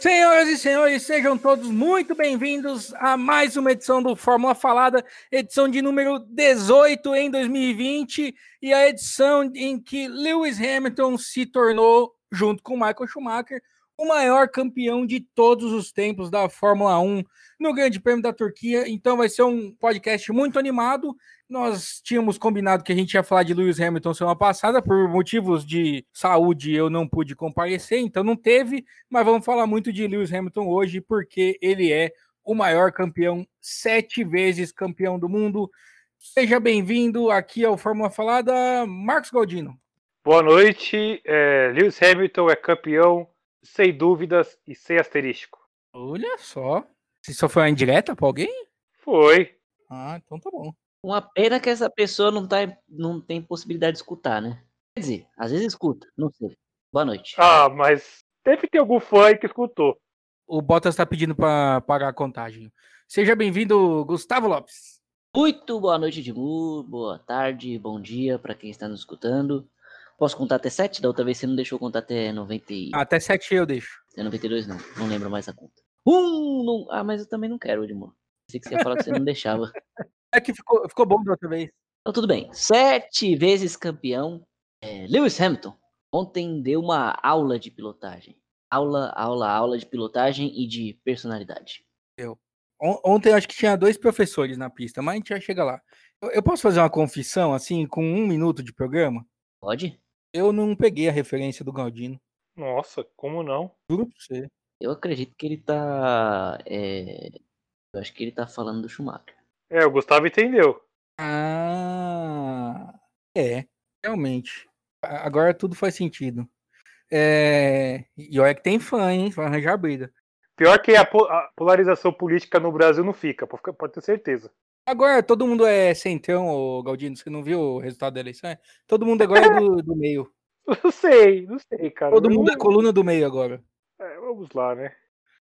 Senhoras e senhores, sejam todos muito bem-vindos a mais uma edição do Fórmula Falada, edição de número 18 em 2020 e a edição em que Lewis Hamilton se tornou, junto com Michael Schumacher, o maior campeão de todos os tempos da Fórmula 1 no Grande Prêmio da Turquia. Então vai ser um podcast muito animado. Nós tínhamos combinado que a gente ia falar de Lewis Hamilton semana passada, por motivos de saúde eu não pude comparecer, então não teve, mas vamos falar muito de Lewis Hamilton hoje, porque ele é o maior campeão, sete vezes campeão do mundo. Seja bem-vindo aqui ao Fórmula Falada, Marcos Galdino. Boa noite. É, Lewis Hamilton é campeão sem dúvidas e sem asterisco. Olha só. Só foi uma indireta pra alguém? Foi. Ah, então tá bom. Uma pena que essa pessoa não, tá, não tem possibilidade de escutar, né? Quer dizer, às vezes escuta, não sei. Boa noite. Ah, mas deve ter algum fã aí que escutou. O Bottas tá pedindo pra pagar a contagem. Seja bem-vindo, Gustavo Lopes. Muito boa noite, Edmur. Boa tarde, bom dia para quem está nos escutando. Posso contar até 7? Da outra vez você não deixou contar até 90 e... Até 7 eu deixo. Até 92 não, não lembro mais a conta. Um! Não... Ah, mas eu também não quero, Edmur. Pensei que você ia falar que você não deixava. É que ficou, ficou bom da outra vez. Então tudo bem. Sete vezes campeão, é, Lewis Hamilton. Ontem deu uma aula de pilotagem. Aula, aula, aula de pilotagem e de personalidade. Eu. Ontem eu acho que tinha dois professores na pista, mas a gente já chega lá. Eu, eu posso fazer uma confissão, assim, com um minuto de programa? Pode? Eu não peguei a referência do Galdino. Nossa, como não? Juro pra você. Eu acredito que ele tá. É... Eu acho que ele tá falando do Schumacher. É, o Gustavo entendeu. Ah, é, realmente. Agora tudo faz sentido. É... E olha que tem fã, hein? Vai arranjar briga. Pior que a, po a polarização política no Brasil não fica, pode ter certeza. Agora todo mundo é centrão, ô Galdino, você não viu o resultado da eleição? Todo mundo agora é do, do meio. Não sei, não sei, cara. Todo mundo é coluna do meio agora. É, vamos lá, né?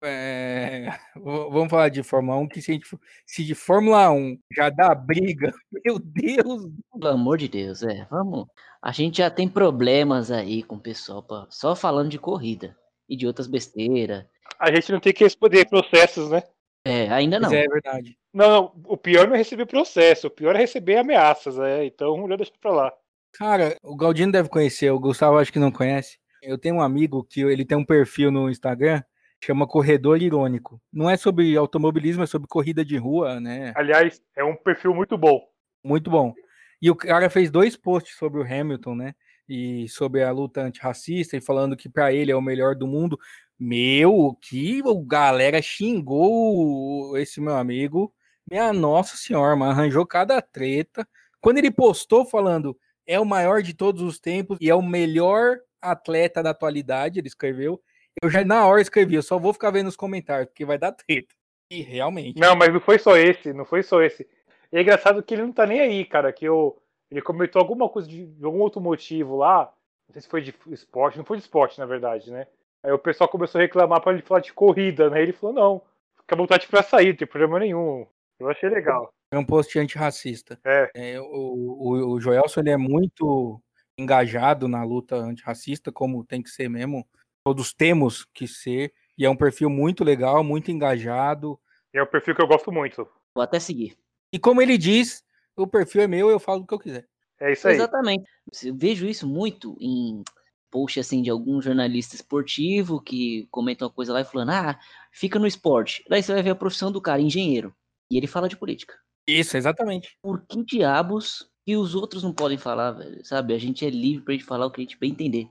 É, vamos falar de Fórmula 1, que se, gente, se, de Fórmula 1 já dá briga, meu Deus! Pelo amor de Deus, é, vamos. A gente já tem problemas aí com o pessoal, pra, só falando de corrida e de outras besteiras. A gente não tem que responder processos, né? É, ainda não. Mas é verdade. Não, não, o pior não é receber processo, o pior é receber ameaças, é, então melhor deixar pra lá. Cara, o Galdino deve conhecer, o Gustavo acho que não conhece. Eu tenho um amigo que ele tem um perfil no Instagram, chama Corredor Irônico. Não é sobre automobilismo, é sobre corrida de rua, né? Aliás, é um perfil muito bom. Muito bom. E o cara fez dois posts sobre o Hamilton, né? E sobre a luta antirracista e falando que para ele é o melhor do mundo. Meu, que o galera xingou esse meu amigo. Minha nossa senhora, mas arranjou cada treta. Quando ele postou falando é o maior de todos os tempos e é o melhor atleta da atualidade, ele escreveu. Eu já na hora escrevi, eu só vou ficar vendo os comentários, porque vai dar treta. E realmente. Não, mas não foi só esse, não foi só esse. E é engraçado que ele não tá nem aí, cara, que eu, ele comentou alguma coisa de, de algum outro motivo lá, não sei se foi de esporte, não foi de esporte, na verdade, né? Aí o pessoal começou a reclamar para ele falar de corrida, né? Ele falou, não, fica à vontade pra sair, não tem problema nenhum. Eu achei legal. É um post antirracista. É. é o, o, o Joelson ele é muito engajado na luta antirracista, como tem que ser mesmo. Todos temos que ser. E é um perfil muito legal, muito engajado. É um perfil que eu gosto muito. Vou até seguir. E como ele diz, o perfil é meu, eu falo o que eu quiser. É isso aí. Exatamente. Eu vejo isso muito em post assim de algum jornalista esportivo que comenta uma coisa lá e falando: "Ah, fica no esporte". Daí você vai ver a profissão do cara, engenheiro, e ele fala de política. Isso, exatamente. Por que diabos que os outros não podem falar, velho? Sabe? A gente é livre pra gente falar o que a gente bem entender.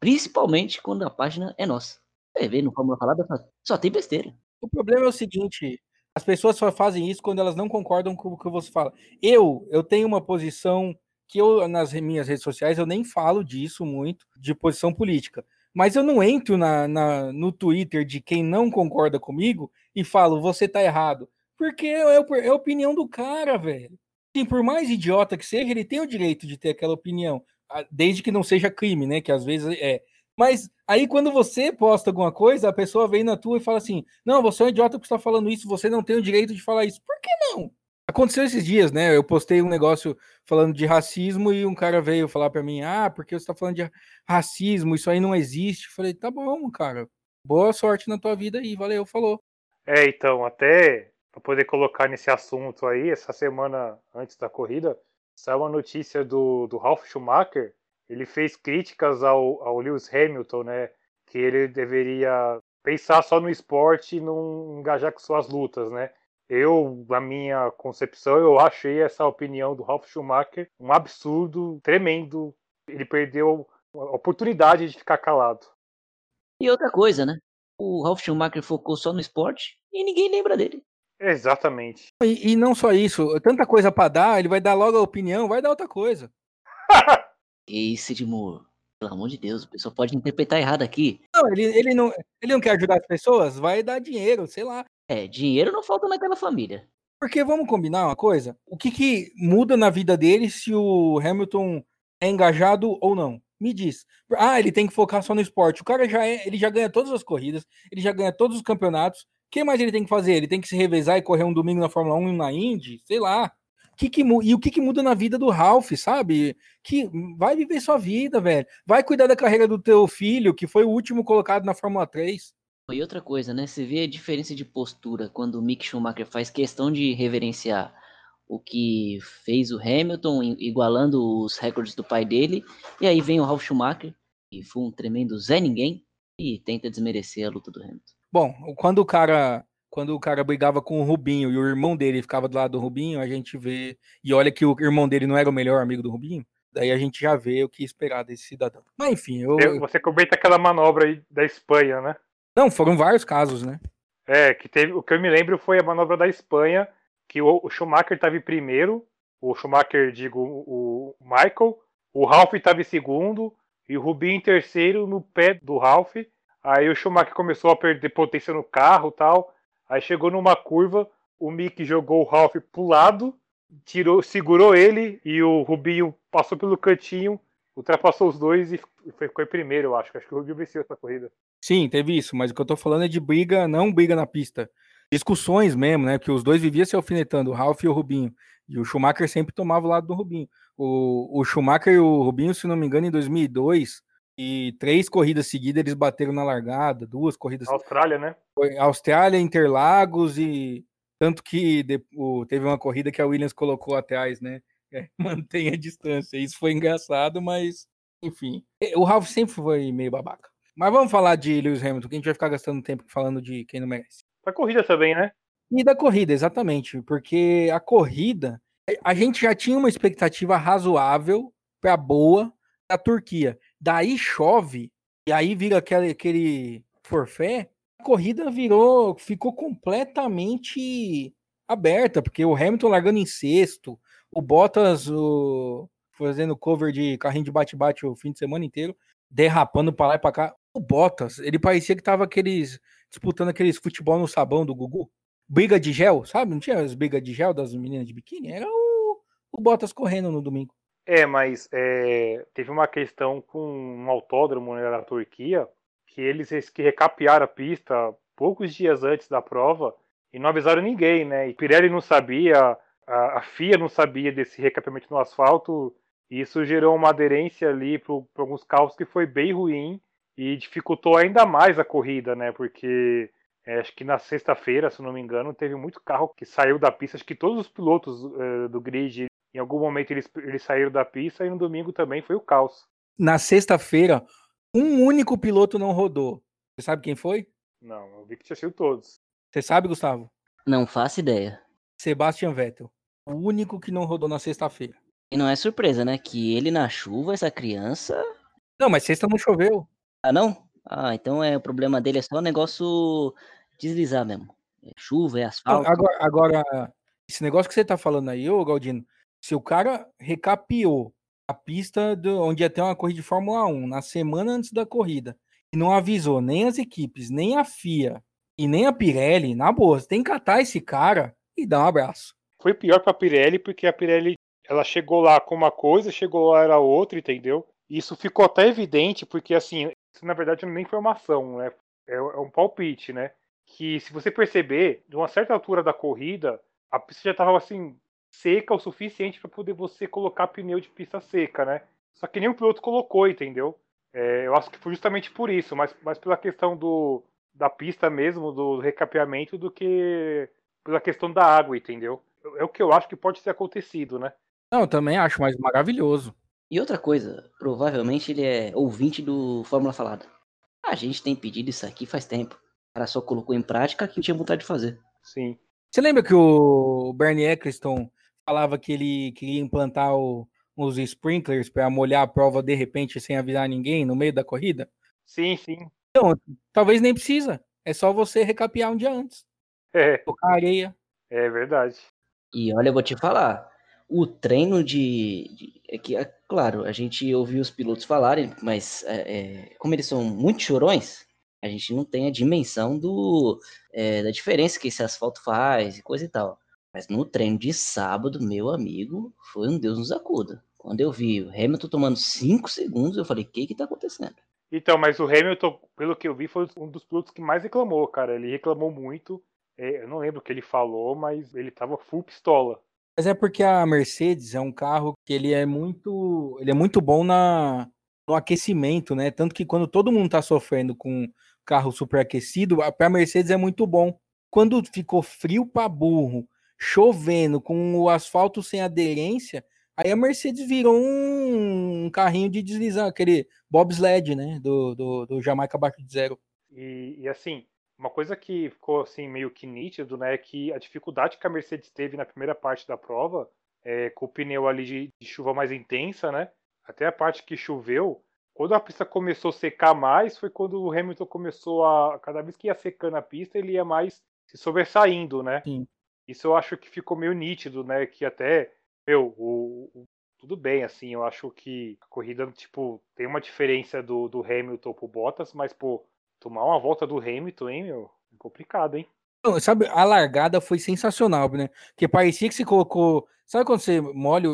Principalmente quando a página é nossa. Você vê no Fórmula Falada, só tem besteira. O problema é o seguinte, as pessoas só fazem isso quando elas não concordam com o que você fala. Eu, eu tenho uma posição que eu, nas minhas redes sociais, eu nem falo disso muito, de posição política. Mas eu não entro na, na, no Twitter de quem não concorda comigo e falo, você tá errado. Porque é, é a opinião do cara, velho. Sim, por mais idiota que seja, ele tem o direito de ter aquela opinião, desde que não seja crime, né? Que às vezes é. Mas aí quando você posta alguma coisa, a pessoa vem na tua e fala assim: Não, você é um idiota que está falando isso, você não tem o direito de falar isso. Por que não? Aconteceu esses dias, né? Eu postei um negócio falando de racismo e um cara veio falar para mim: Ah, porque você está falando de racismo, isso aí não existe. Eu falei: Tá bom, cara. Boa sorte na tua vida aí, valeu, falou. É, então, até para poder colocar nesse assunto aí, essa semana antes da corrida, saiu uma notícia do, do Ralf Schumacher. Ele fez críticas ao, ao Lewis Hamilton, né? Que ele deveria pensar só no esporte e não engajar com suas lutas, né? Eu, na minha concepção, eu achei essa opinião do Ralf Schumacher um absurdo, tremendo. Ele perdeu a oportunidade de ficar calado. E outra coisa, né? O Ralf Schumacher focou só no esporte e ninguém lembra dele. Exatamente. E, e não só isso, tanta coisa para dar, ele vai dar logo a opinião, vai dar outra coisa. Esse de Moore. Pelo amor de Deus, o pessoal pode interpretar errado aqui. Não, ele, ele, não, ele não quer ajudar as pessoas, vai dar dinheiro, sei lá. É, dinheiro não falta naquela família. Porque vamos combinar uma coisa? O que, que muda na vida dele se o Hamilton é engajado ou não? Me diz. Ah, ele tem que focar só no esporte. O cara já é, ele já ganha todas as corridas, ele já ganha todos os campeonatos. O que mais ele tem que fazer? Ele tem que se revezar e correr um domingo na Fórmula 1 e na Indy? Sei lá. Que que, e o que, que muda na vida do Ralph, sabe? Que vai viver sua vida, velho. Vai cuidar da carreira do teu filho, que foi o último colocado na Fórmula 3. E outra coisa, né? Você vê a diferença de postura quando o Mick Schumacher faz questão de reverenciar o que fez o Hamilton, igualando os recordes do pai dele, e aí vem o Ralf Schumacher, que foi um tremendo Zé Ninguém, e tenta desmerecer a luta do Hamilton. Bom, quando o cara quando o cara brigava com o Rubinho e o irmão dele ficava do lado do Rubinho, a gente vê e olha que o irmão dele não era o melhor amigo do Rubinho. Daí a gente já vê o que esperar desse cidadão. Mas enfim, eu... Você comenta aquela manobra aí da Espanha, né? Não, foram vários casos, né? É, que teve. O que eu me lembro foi a manobra da Espanha, que o, Schumacher estava em primeiro, o Schumacher, digo, o Michael, o Ralph estava em segundo, e o Rubinho em terceiro no pé do Ralph. Aí o Schumacher começou a perder potência no carro tal. Aí chegou numa curva, o Mick jogou o Ralph pro lado, tirou, segurou ele e o Rubinho passou pelo cantinho, ultrapassou os dois e ficou em primeiro, eu acho. Acho que o Rubinho venceu essa corrida. Sim, teve isso, mas o que eu tô falando é de briga, não briga na pista. Discussões mesmo, né? Porque os dois viviam se alfinetando, o Ralph e o Rubinho. E o Schumacher sempre tomava o lado do Rubinho. O, o Schumacher e o Rubinho, se não me engano, em 2002, e três corridas seguidas eles bateram na largada, duas corridas. Austrália, né? Foi Austrália, Interlagos e tanto que de, o, teve uma corrida que a Williams colocou atrás, né? É, mantenha a distância. Isso foi engraçado, mas enfim. O Ralph sempre foi meio babaca. Mas vamos falar de Lewis Hamilton, que a gente vai ficar gastando tempo falando de quem não merece. Da corrida também, né? E da corrida, exatamente. Porque a corrida, a gente já tinha uma expectativa razoável para boa da Turquia. Daí chove, e aí vira aquele, aquele forfé. A corrida virou, ficou completamente aberta, porque o Hamilton largando em sexto, o Bottas o, fazendo cover de carrinho de bate-bate o fim de semana inteiro, derrapando para lá e para cá o Bottas, ele parecia que tava aqueles disputando aqueles futebol no sabão do Gugu. Briga de gel, sabe? Não tinha as brigas de gel das meninas de biquíni? Era o, o Bottas correndo no domingo. É, mas é, teve uma questão com um autódromo né, na Turquia que eles que recapearam a pista poucos dias antes da prova e não avisaram ninguém, né? E Pirelli não sabia, a, a FIA não sabia desse recapeamento no asfalto e isso gerou uma aderência ali para alguns carros que foi bem ruim e dificultou ainda mais a corrida, né? Porque é, acho que na sexta-feira, se não me engano, teve muito carro que saiu da pista. Acho que todos os pilotos uh, do grid, em algum momento, eles, eles saíram da pista e no domingo também foi o caos. Na sexta-feira, um único piloto não rodou. Você sabe quem foi? Não, eu vi que tinha sido todos. Você sabe, Gustavo? Não faço ideia. Sebastian Vettel. O único que não rodou na sexta-feira. E não é surpresa, né? Que ele na chuva, essa criança. Não, mas sexta não choveu. Ah, não? Ah, então é o problema dele é só o negócio deslizar mesmo. É chuva, é asfalto. Agora, agora, esse negócio que você tá falando aí, ô Galdino, se o cara recapiou a pista do, onde ia ter uma corrida de Fórmula 1 na semana antes da corrida e não avisou nem as equipes, nem a FIA e nem a Pirelli, na boa, você tem que catar esse cara e dar um abraço. Foi pior pra Pirelli porque a Pirelli ela chegou lá com uma coisa, chegou lá era outra, entendeu? Isso ficou até evidente porque assim, isso na verdade não é informação, né? É, é um palpite, né? Que se você perceber, de uma certa altura da corrida, a pista já estava assim seca o suficiente para poder você colocar pneu de pista seca, né? Só que nenhum piloto colocou, entendeu? É, eu acho que foi justamente por isso, mas, mas pela questão do, da pista mesmo, do recapeamento, do que pela questão da água, entendeu? É o que eu acho que pode ter acontecido, né? Não, eu também acho, mas maravilhoso. E outra coisa, provavelmente ele é ouvinte do Fórmula Falada. A gente tem pedido isso aqui faz tempo. O cara só colocou em prática que tinha vontade de fazer. Sim. Você lembra que o Bernie Eccleston falava que ele queria implantar o, os sprinklers para molhar a prova de repente sem avisar ninguém no meio da corrida? Sim, sim. Então, talvez nem precisa. É só você recapear um dia antes. É, Tocar areia. é verdade. E olha, eu vou te falar, o treino de. de- é que, é claro, a gente ouviu os pilotos falarem, mas é, é, como eles são muito chorões, a gente não tem a dimensão do, é, da diferença que esse asfalto faz e coisa e tal. Mas no treino de sábado, meu amigo, foi um Deus nos acuda. Quando eu vi o Hamilton tomando 5 segundos, eu falei, o que que tá acontecendo? Então, mas o Hamilton, pelo que eu vi, foi um dos pilotos que mais reclamou, cara. Ele reclamou muito. É, Eu não lembro o que ele falou, mas ele tava full pistola. Mas é porque a Mercedes é um carro que ele é muito, ele é muito bom na, no aquecimento, né? Tanto que quando todo mundo tá sofrendo com carro superaquecido, para a Mercedes é muito bom. Quando ficou frio para burro, chovendo, com o asfalto sem aderência, aí a Mercedes virou um, carrinho de deslizar, aquele bobsled, né? Do, do, do Jamaica abaixo de zero. E, e, assim, uma coisa que ficou assim meio que nítido, né, é que a dificuldade que a Mercedes teve na primeira parte da prova, é, com o pneu ali de, de chuva mais intensa, né, até a parte que choveu, quando a pista começou a secar mais, foi quando o Hamilton começou a, cada vez que ia secando a pista, ele ia mais se sobressaindo, né. Sim. Isso eu acho que ficou meio nítido, né, que até, meu, o, o- tudo bem, assim, eu acho que a corrida, tipo, tem uma diferença do, do Hamilton pro Bottas, mas, pô, tomar uma volta do Hamilton, hein, meu? É complicado, hein? Sabe, a largada foi sensacional, né? Porque parecia que você colocou. Sabe quando você molha.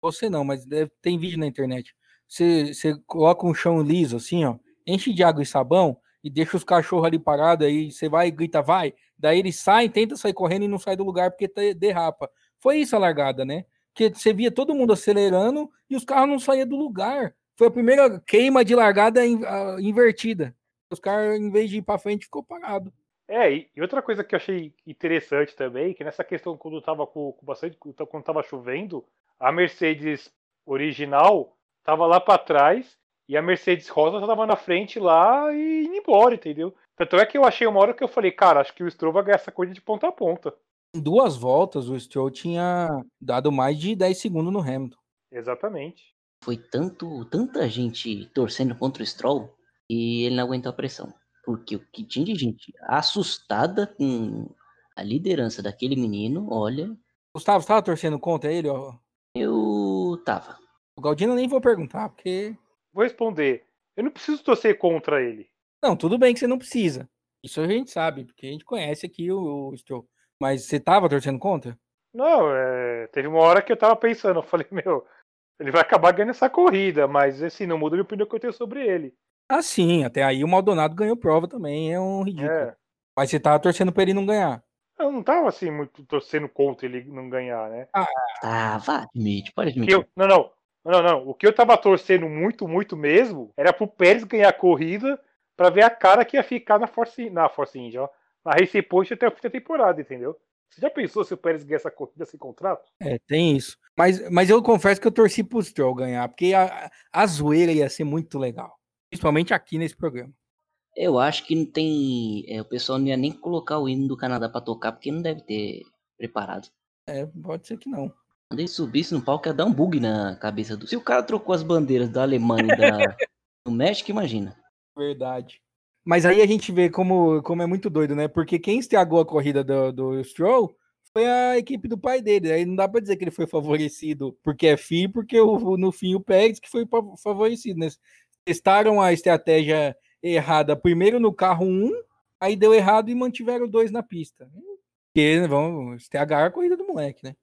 Você não, mas deve- tem vídeo na internet. Você, você coloca um chão liso, assim, ó, enche de água e sabão e deixa os cachorros ali parados, aí você vai e grita, vai. Daí eles saem, tenta sair correndo e não sai do lugar porque derrapa. Foi isso a largada, né? Porque você via todo mundo acelerando e os carros não saíam do lugar. Foi a primeira queima de largada in- invertida. Os caras, em vez de ir pra frente, ficou parado. É, e, outra coisa que eu achei interessante também, que nessa questão quando tava com, com bastante. quando tava chovendo, a Mercedes original tava lá pra trás e a Mercedes rosa tava na frente lá e indo embora, entendeu? Tanto é que eu achei uma hora que eu falei, cara, acho que o Stroll vai ganhar essa corrida de ponta a ponta. Em duas voltas, o Stroll tinha dado mais de 10 segundos no Hamilton. Exatamente. Foi tanto, tanta gente torcendo contra o Stroll e ele não aguentou a pressão. Porque o que tinha de gente assustada com a liderança daquele menino, olha, Gustavo, você tava torcendo contra ele? Ó? eu tava. O Galdino eu nem vou perguntar, porque. Vou responder. Eu não preciso torcer contra ele. Não, tudo bem que você não precisa. Isso a gente sabe, porque a gente conhece aqui o, o Stroll. Mas você tava torcendo contra? Não, é, teve uma hora que eu tava pensando, eu falei, meu, ele vai acabar ganhando essa corrida, mas assim, não muda a minha opinião que eu tenho sobre ele. Ah, sim, até aí o Maldonado ganhou prova também, é um ridículo. É. Mas você tava torcendo pra ele não ganhar. Eu não tava assim muito torcendo contra ele não ganhar, né? Tava, admite, pode admitir. eu, não, não, não, não. O que eu tava torcendo muito, muito mesmo era pro Pérez ganhar a corrida pra ver a cara que ia ficar na Force, na Force India, ó. Na Race Point até o fim da temporada, entendeu? Você já pensou se o Pérez ganhar essa corrida sem contrato? É, tem isso. Mas, mas eu confesso que eu torci pro Stroll ganhar, porque a, a zoeira ia ser muito legal. Principalmente aqui nesse programa. Eu acho que não tem. é, o pessoal não ia nem colocar o hino do Canadá pra tocar, porque não deve ter preparado. É, pode ser que não. Quando ele subisse no palco, ia dar um bug na cabeça do. Se o cara trocou as bandeiras da Alemanha e da, do México, imagina. Verdade. Mas aí a gente vê como, como é muito doido, né? Porque quem estragou a corrida do, do Stroll foi a equipe do pai dele. Aí não dá pra dizer que ele foi favorecido porque é filho, porque o, no fim o Pérez que foi favorecido, né? Testaram a estratégia errada primeiro no carro 1, aí deu errado e mantiveram dois na pista. Porque vão estragar a corrida do moleque, né?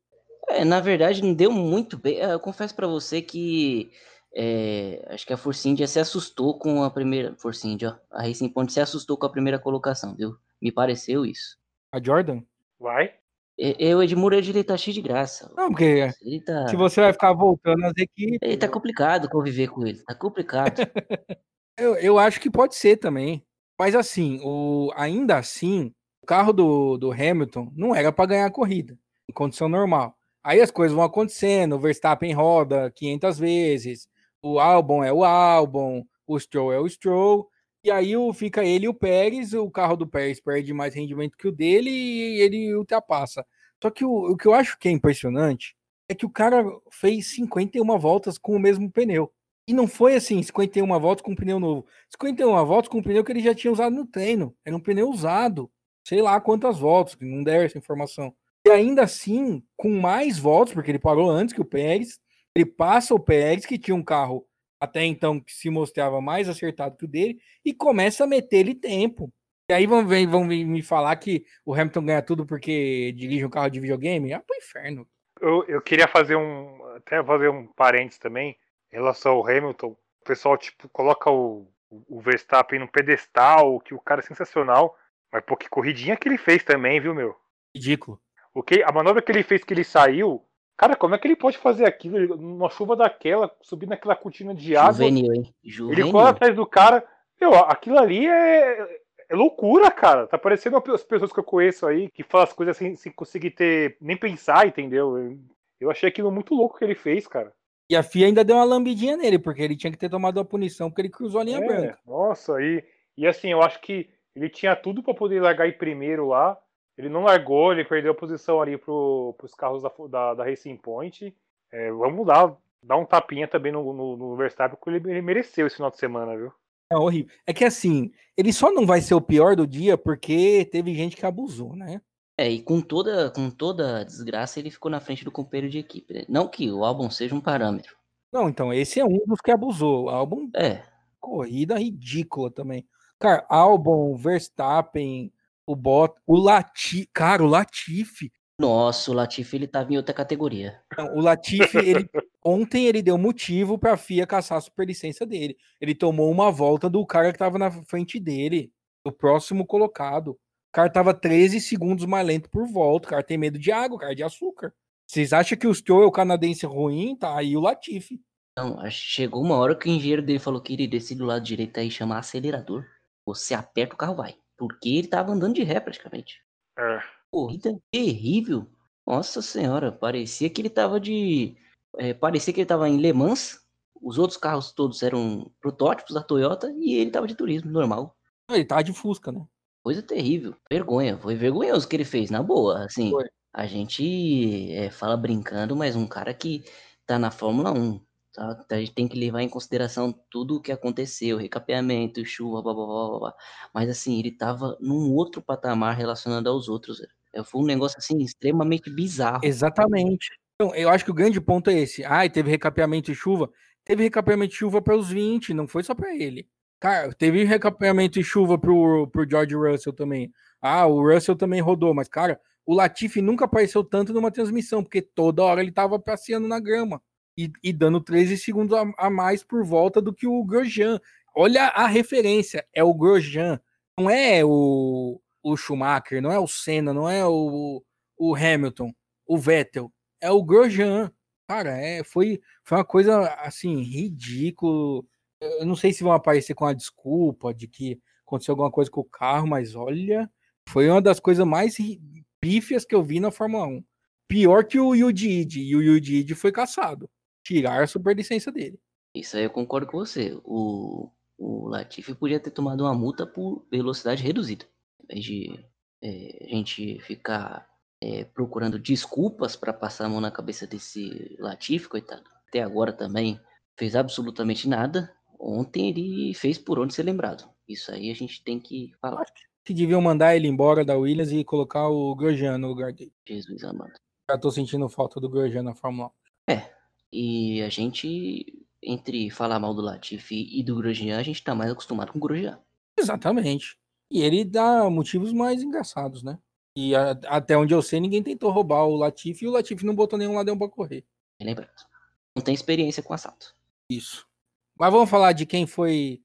É, na verdade, não deu muito bem. É, Eu confesso pra você que é, acho que a Force India se assustou com a primeira. Force India, ó. A Racing Point se assustou com a primeira colocação, viu? Me pareceu isso. A Jordan? Vai? Eu, Edmuro, ele tá cheio de graça. Não, porque Ele tá. se você vai ficar voltando as equipes. Ele tá complicado conviver com ele. Tá complicado. Eu, eu acho que pode ser também. Mas assim, o, ainda assim, o carro do, do Hamilton não era para ganhar a corrida, em condição normal. Aí as coisas vão acontecendo, o Verstappen roda 500 vezes, o álbum é o álbum, o Stroll é o Stroll, e aí fica ele e o Pérez, o carro do Pérez perde mais rendimento que o dele e ele ultrapassa. Só que o, o que eu acho que é impressionante é que o cara fez 51 voltas com o mesmo pneu. E não foi assim, 51 voltas com um pneu novo. 51 voltas com um pneu que ele já tinha usado no treino. Era um pneu usado. Sei lá quantas voltas, não deram essa informação. E ainda assim, com mais voltas, porque ele parou antes que o Pérez, ele passa o Pérez, que tinha um carro até então que se mostrava mais acertado que o dele, e começa a meter ele tempo. E aí vão, vão me falar que o Hamilton ganha tudo porque dirige um carro de videogame? Ah, pro inferno. Eu, eu queria fazer um. Até fazer um parênteses também em relação ao Hamilton. O pessoal, tipo, coloca o, o Verstappen no pedestal, que o cara é sensacional. Mas, pô, que corridinha que ele fez também, viu, meu? Ridículo. O que, a manobra que ele fez que ele saiu. Cara, como é que ele pode fazer aquilo? Numa chuva daquela, subir naquela cortina de água. Juvenil, hein? Juvenil. Ele cola atrás do cara. Meu, aquilo ali é, é loucura, cara. Tá parecendo as pessoas que eu conheço aí que falam as coisas sem, sem conseguir ter. nem pensar, entendeu? Eu, achei aquilo muito louco que ele fez, cara. E a FIA ainda deu uma lambidinha nele, porque ele tinha que ter tomado a punição porque ele cruzou a linha É, branca. Nossa, e, e assim, eu acho que ele tinha tudo pra poder largar em primeiro lá. Ele não largou, ele perdeu a posição ali pro, pros carros da, da, da Racing Point. É, vamos dar, dar um tapinha também no, no, no Verstappen, porque ele, ele mereceu esse final de semana, viu? É horrível. É que assim, ele só não vai ser o pior do dia porque teve gente que abusou, né? É, e com toda, com toda a desgraça, ele ficou na frente do companheiro de equipe. né? Não que o álbum seja um parâmetro. Não, então, esse é um dos que abusou. Álbum É, corrida ridícula também. Cara, Albon, Verstappen, o Bot, o Latifi, cara, o Latifi. nossa, o Latifi ele tava em outra categoria. Não, o Latifi, ele ontem ele deu motivo pra FIA caçar a superlicença dele. Ele tomou uma volta do cara que tava na frente dele, o próximo colocado. O cara tava 13 segundos mais lento por volta. O cara tem medo de água, o cara é de açúcar. Vocês acham que o Stroll é o canadense ruim? Tá aí o Latifi. Não, chegou uma hora que o engenheiro dele falou que ele desce do lado direito aí e chama acelerador. Você aperta o carro vai. Porque ele tava andando de ré praticamente. É. Corrida terrível. Nossa senhora, parecia que ele tava de. é, parecia que ele tava em Le Mans. Os outros carros todos eram protótipos da Toyota e ele tava de turismo, normal. Ele tava de Fusca, né? Coisa terrível. Vergonha. Foi vergonhoso o que ele fez, na boa. Assim, Foi. a gente é, fala brincando, mas um cara que tá na Fórmula 1. Tá? A gente tem que levar em consideração tudo o que aconteceu, recapeamento, chuva, blá, blá, blá, blá. Mas assim, ele tava num outro patamar relacionado aos outros. É, Foi um negócio assim extremamente bizarro. Exatamente. Então, eu acho que o grande ponto é esse. Ai, teve recapeamento de chuva. Teve recapeamento de chuva para os 20, não foi só para ele. Cara, teve recapeamento de chuva pro, pro George Russell também. Ah, o Russell também rodou, mas, cara, o Latifi nunca apareceu tanto numa transmissão, porque toda hora ele tava passeando na grama e, e dando 13 segundos a, a mais por volta do que o Grosjean. Olha a referência, é o Grosjean, não é o, o Schumacher, não é o Senna, não é o, o Hamilton, o Vettel, é o Grosjean. Cara, é, foi, foi uma coisa assim, ridículo. Eu não sei se vão aparecer com a desculpa de que aconteceu alguma coisa com o carro, mas olha, foi uma das coisas mais pífias que eu vi na Fórmula 1. Pior que o Yuji e o Yuji foi caçado. Tiraram a superlicença dele. Isso aí eu concordo com você. O, o Latifi podia ter tomado uma multa por velocidade reduzida. Em vez de é, a gente ficar é, procurando desculpas para passar a mão na cabeça desse Latifi, coitado. Até agora também fez absolutamente nada. Ontem ele fez por onde ser lembrado. Isso aí a gente tem que falar. Que deviam mandar ele embora da Williams e colocar o Grosjean no lugar dele. Jesus amado. Já tô sentindo falta do Grosjean na Fórmula 1. E a gente, entre falar mal do Latifi e do Grosjean, a gente tá mais acostumado com o Grosjean. Exatamente. E ele dá motivos mais engraçados, né? E a- até onde eu sei, ninguém tentou roubar o Latifi e o Latifi não botou nenhum ladrão pra correr. Bem lembrado. Não tem experiência com assalto. Isso. Mas vamos falar de quem foi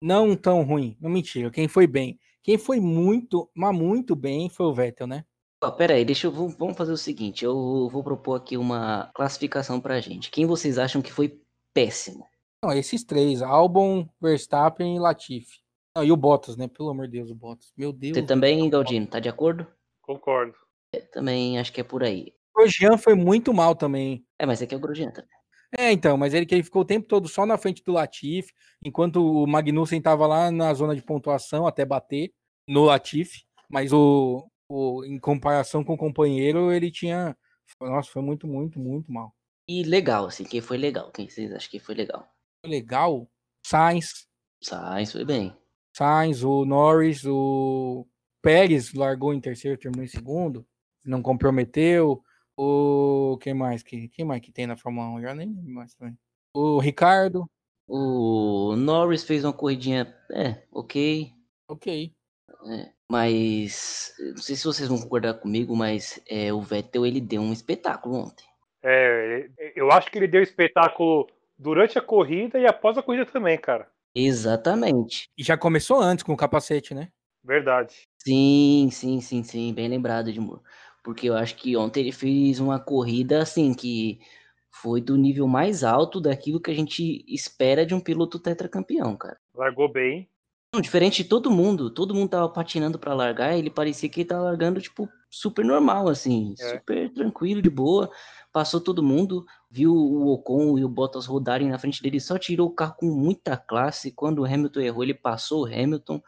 não tão ruim. Não mentira, quem foi bem. Quem foi muito, mas muito bem foi o Vettel, né? Ó, pera aí, deixa eu, vamos fazer o seguinte, eu vou propor aqui uma classificação pra gente. Quem vocês acham que foi péssimo? Não, esses três, Albon, Verstappen e Latifi. Ah, e o Bottas, né? Pelo amor de Deus, o Bottas. Meu Deus. Você também, Galdino, tá de acordo? Concordo. É, também acho que é por aí. O Grosjean foi muito mal também. É, mas é que é o Grosjean também. É, então, mas ele que ele ficou o tempo todo só na frente do Latifi, enquanto o Magnussen tava lá na zona de pontuação até bater no Latifi, mas o, o em comparação com o companheiro, ele tinha nossa, foi muito, muito, muito mal. E legal, assim, quem foi legal? Quem vocês acham que foi legal? Legal? Sainz. Sainz foi bem. Sainz, o Norris, o Pérez largou em terceiro, terminou em segundo, não comprometeu. O quem mais que quem mais que tem na Fórmula 1? Já nem lembro mais também. O Ricardo. O Norris fez uma corridinha, é, ok. Ok. É, mas não sei se vocês vão concordar comigo, mas é, o Vettel ele deu um espetáculo ontem. É, eu acho que ele deu espetáculo durante a corrida e após a corrida também, cara. Exatamente. E já começou antes com o capacete, né? Verdade. Sim, sim, sim, sim, bem lembrado, Edmur. Porque eu acho que ontem ele fez uma corrida assim que foi do nível mais alto daquilo que a gente espera de um piloto tetracampeão, cara. Largou bem. Não, diferente de todo mundo, todo mundo tava patinando para largar, ele parecia que ele tava largando, tipo, super normal, assim, é. super tranquilo, de boa. Passou todo mundo, viu o Ocon e o Bottas rodarem na frente dele, só tirou o carro com muita classe. Quando o Hamilton errou, ele passou o Hamilton.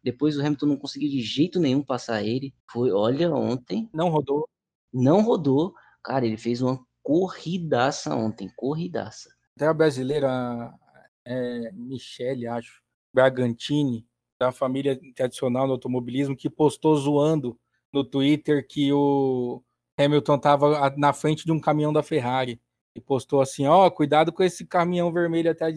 Depois o Hamilton não conseguiu de jeito nenhum passar ele. Foi, olha, ontem. Não rodou. Não rodou. Cara, ele fez uma corridaça ontem, corridaça. Até a brasileira é, Michele, acho Bragantini, da família tradicional do automobilismo, que postou zoando no Twitter que o Hamilton estava na frente de um caminhão da Ferrari. E postou assim: Ó, oh, cuidado com esse caminhão vermelho atrás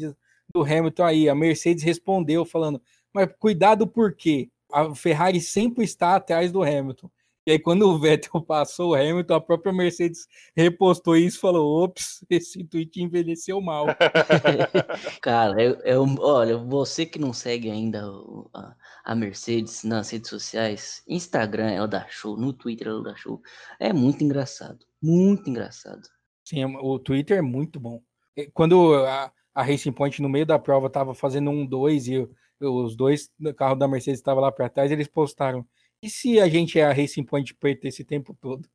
do Hamilton aí. A Mercedes respondeu falando: Mas cuidado por quê? A Ferrari sempre está atrás do Hamilton. E aí, quando o Vettel passou o Hamilton, a própria Mercedes repostou isso e falou: ops, esse tweet envelheceu mal. Cara, eu, eu, olha, você que não segue ainda a, a, Mercedes nas redes sociais, Instagram é o da show, no Twitter é o da show. É muito engraçado. Muito engraçado. Sim, o Twitter é muito bom. Quando a, a Racing Point no meio da prova estava fazendo um dois e os dois carros da Mercedes estavam lá para trás, eles postaram. E se a gente é a Racing Point preto esse tempo todo?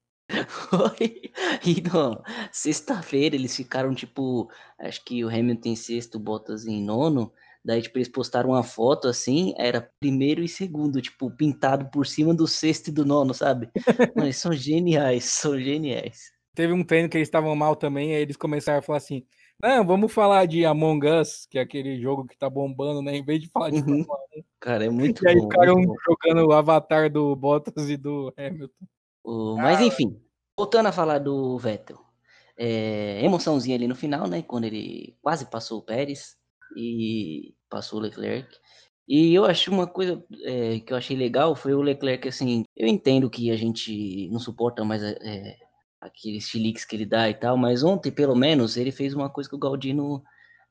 Foi. E não, sexta-feira eles ficaram tipo, acho que o Hamilton em sexto, Bottas em nono. Daí, tipo, eles postaram uma foto assim, era primeiro e segundo, tipo, pintado por cima do sexto e do nono, sabe? Mano, eles são geniais, são geniais. Teve um treino que eles estavam mal também, aí eles começaram a falar assim: não, vamos falar de Among Us, que é aquele jogo que tá bombando, né? Em vez de falar de uhum. Cara, é muito e aí bom. ficaram jogando o avatar do Bottas e do Hamilton. Uh, mas enfim, voltando a falar do Vettel. É, emoçãozinha ali no final, né? Quando ele quase passou o Pérez e passou o Leclerc. E eu acho uma coisa é, que eu achei legal foi o Leclerc, assim, eu entendo que a gente não suporta mais é, aqueles chiliques que ele dá e tal, mas ontem, pelo menos, ele fez uma coisa que o Galdino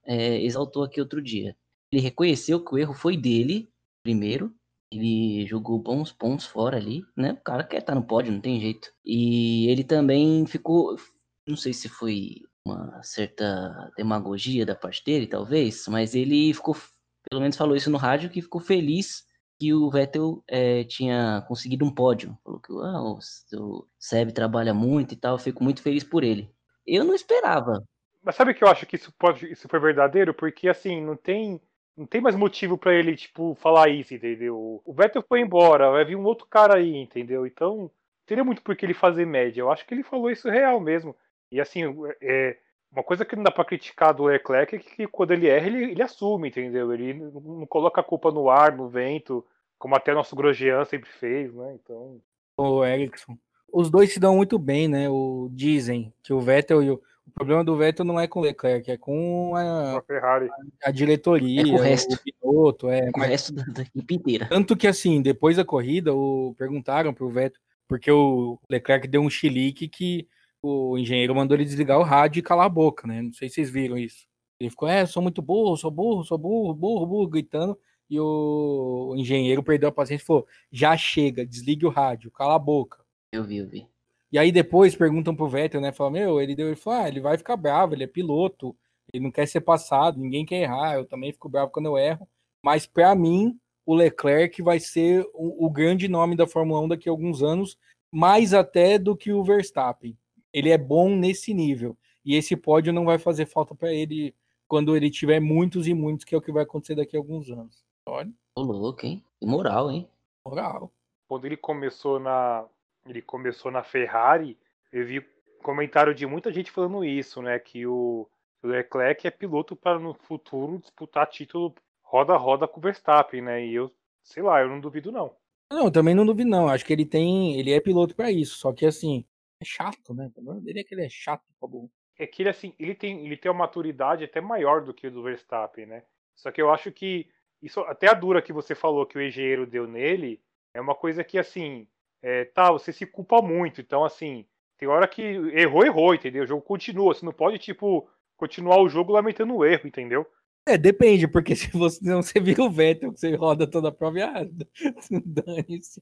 é, exaltou aqui outro dia. Ele reconheceu que o erro foi dele, primeiro, ele jogou bons pontos fora ali, né? O cara quer estar tá no pódio, não tem jeito. E ele também ficou, não sei se foi uma certa demagogia da parte dele, talvez, mas ele ficou, pelo menos falou isso no rádio, que ficou feliz que o Vettel é, tinha conseguido um pódio. Falou que ah, o, o Seb trabalha muito e tal, fico muito feliz por ele. Eu não esperava. Mas sabe que eu acho que isso pode, isso foi verdadeiro, porque assim não tem, não tem mais motivo para ele tipo falar isso, entendeu? O Vettel foi embora, vai vir um outro cara aí, entendeu? Então teria muito por que ele fazer média. Eu acho que ele falou isso real mesmo. E assim, é, uma coisa que não dá para criticar do Leclerc é que quando ele erra, ele, ele assume, entendeu? Ele não coloca a culpa no ar, no vento, como até nosso Grosjean sempre fez, né? Então. O Ericsson. Os dois se dão muito bem, né? O, dizem que o Vettel e o. O problema do Vettel não é com o Leclerc, é com a, a Ferrari. A, a diretoria, é com o, resto. o piloto. É, com mas, o resto da, equipe inteira. Tanto que, assim, depois da corrida, o, perguntaram pro Vettel, porque o Leclerc deu um chilique que o engenheiro mandou ele desligar o rádio e calar a boca, né? Não sei se vocês viram isso. Ele ficou, é, sou muito burro, sou burro, sou burro, burro, burro, gritando. E o engenheiro perdeu a paciência e falou: já chega, desligue o rádio, cala a boca. Eu vi, eu vi. E aí depois perguntam pro Vettel, né? Fala, meu, ele deu, ele falou, ah, ele vai ficar bravo, ele é piloto, ele não quer ser passado, ninguém quer errar, eu também fico bravo quando eu erro. Mas para mim, o Leclerc vai ser o, o, grande nome da Fórmula 1 daqui a alguns anos, mais até do que o Verstappen. Ele é bom nesse nível. E esse pódio não vai fazer falta para ele quando ele tiver muitos e muitos, que é o que vai acontecer daqui a alguns anos. Olha. Ô, louco, hein? Moral, hein? Moral. Quando ele começou na. Ele começou na Ferrari, eu vi comentário de muita gente falando isso, né? Que o Leclerc é piloto para no futuro disputar título roda a roda com o Verstappen, né? E eu, sei lá, eu não duvido não. Não, também não duvido não. Acho que ele tem, ele é piloto para isso. Só que assim, é chato, né? O problema dele é que ele é chato, favor. É que ele assim, ele tem, ele tem uma maturidade até maior do que o do Verstappen, né? Só que eu acho que isso, até a dura que você falou que o engenheiro deu nele, é uma coisa que assim, é, tá, você se culpa muito. Então assim, tem hora que errou, errou, entendeu? O jogo continua. Você não pode tipo continuar o jogo lamentando o erro, entendeu? É, depende, porque se você não você vira o Vettel, que você roda toda a prova, ah, dane-se.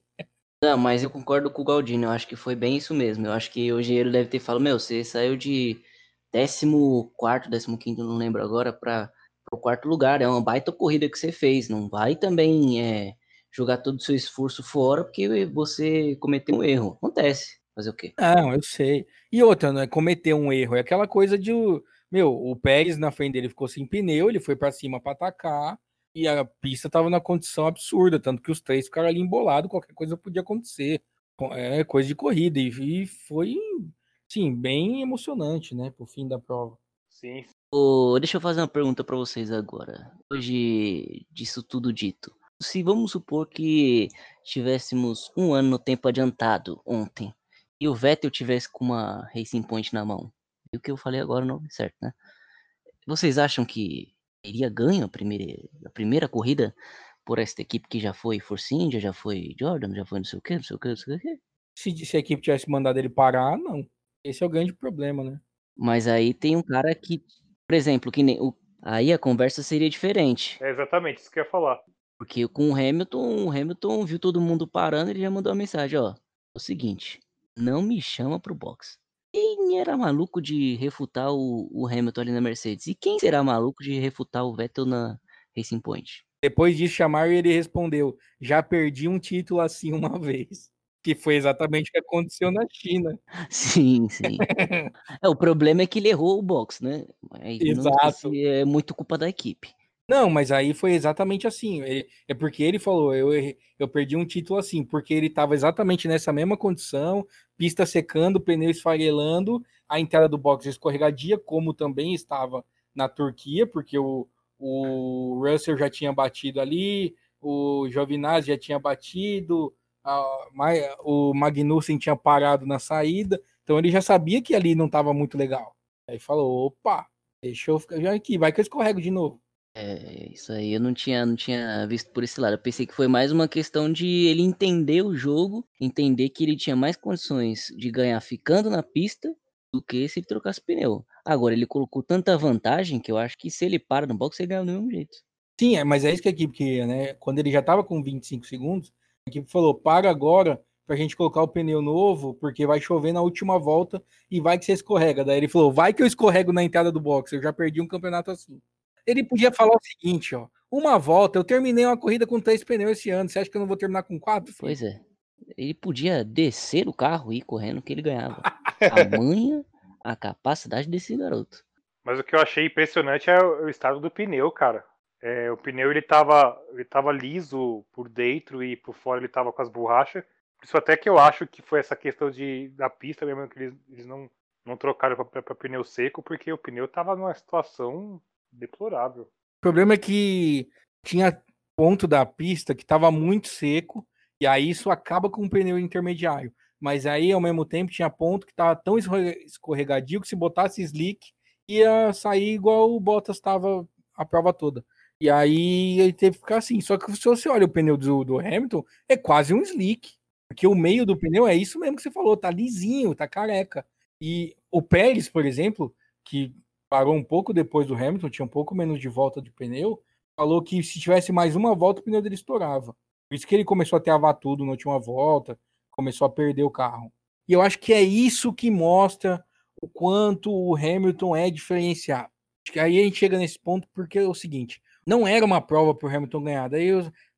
Não, mas eu concordo com o Galdino, eu acho que foi bem isso mesmo. Eu acho que o engenheiro deve ter falado, meu, você saiu de 14, 15, não lembro agora, para o quarto lugar. É uma baita corrida que você fez. Não vai também é, jogar todo o seu esforço fora porque você cometeu um erro. Acontece. Fazer o quê? Não, eu sei. E outra, não é cometer um erro, é aquela coisa de meu, o Pérez na frente dele ficou sem pneu, ele foi para cima para atacar e a pista estava na condição absurda, tanto que os três ficaram ali embolados, qualquer coisa podia acontecer. É coisa de corrida e foi, sim, bem emocionante, né, pro fim da prova. Sim. Oh, deixa eu fazer uma pergunta para vocês agora. Hoje, disso tudo dito, se vamos supor que tivéssemos um ano no tempo adiantado ontem e o Vettel tivesse com uma Racing Point na mão, e o que eu falei agora não é certo, né? Vocês acham que iria ganho a primeira, a primeira corrida por esta equipe que já foi Force India, já foi Jordan, já foi não sei o que, não sei o que, não sei o que? Se, se a equipe tivesse mandado ele parar, não. Esse é o grande problema, né? Mas aí tem um cara que, por exemplo, que nem, o, aí a conversa seria diferente. É exatamente isso que eu ia falar. Porque com o Hamilton, o Hamilton viu todo mundo parando, ele já mandou uma mensagem, ó. É o seguinte, não me chama pro box. Quem era maluco de refutar o, o Hamilton ali na Mercedes? E quem será maluco de refutar o Vettel na Racing Point? Depois disso chamaram e ele respondeu: já perdi um título assim uma vez. Que foi exatamente o que aconteceu na China. Sim, sim. é, o problema é que ele errou o box, né? Mas Exato. é muito culpa da equipe. Não, mas aí foi exatamente assim. é porque ele falou, eu, eu perdi um título assim, porque ele estava exatamente nessa mesma condição, pista secando, pneu esfarelando, a entrada do box escorregadia, como também estava na Turquia, porque o, o Russell já tinha batido ali, o Giovinazzi já tinha batido, a, o Magnussen tinha parado na saída, então ele já sabia que ali não estava muito legal. Aí falou, opa, deixa eu ficar aqui, vai que eu escorrego de novo. É, isso aí eu não tinha, não tinha visto por esse lado. Eu pensei que foi mais uma questão de ele entender o jogo, entender que ele tinha mais condições de ganhar ficando na pista do que se ele trocasse pneu. Agora, ele colocou tanta vantagem que eu acho que se ele para no box, ele ganha do mesmo jeito. Sim, é, mas é isso que a equipe queria, né? Quando ele já estava com 25 segundos, a equipe falou: para agora para a gente colocar o pneu novo, porque vai chover na última volta e vai que você escorrega. Daí ele falou: vai que eu escorrego na entrada do box, eu já perdi um campeonato assim. Ele podia falar o seguinte, ó. Uma volta, eu terminei uma corrida com três pneus esse ano. Você acha que eu não vou terminar com quatro? Filho? Pois é. Ele podia descer o carro e ir correndo que ele ganhava. a manha, a capacidade desse garoto. Mas o que eu achei impressionante é o estado do pneu, cara. É, o pneu ele tava, ele tava liso por dentro e por fora ele tava com as borrachas. Por isso até que eu acho que foi essa questão de, da pista mesmo, que eles, eles não, não trocaram para pneu seco, porque o pneu tava numa situação deplorável. O problema é que tinha ponto da pista que estava muito seco, e aí isso acaba com o pneu intermediário. Mas aí, ao mesmo tempo, tinha ponto que estava tão escorregadio que se botasse slick, ia sair igual o Bottas estava a prova toda. E aí ele teve que ficar assim. Só que se você olha o pneu do, do Hamilton, é quase um slick. Porque o meio do pneu é isso mesmo que você falou, tá lisinho, tá careca. E o Pérez, por exemplo, que parou um pouco depois do Hamilton, tinha um pouco menos de volta de pneu, falou que se tivesse mais uma volta, o pneu dele estourava. Por isso que ele começou a travar tudo na última volta, começou a perder o carro. E eu acho que é isso que mostra o quanto o Hamilton é diferenciado. Acho que aí a gente chega nesse ponto porque é o seguinte, não era uma prova para o Hamilton ganhar. Daí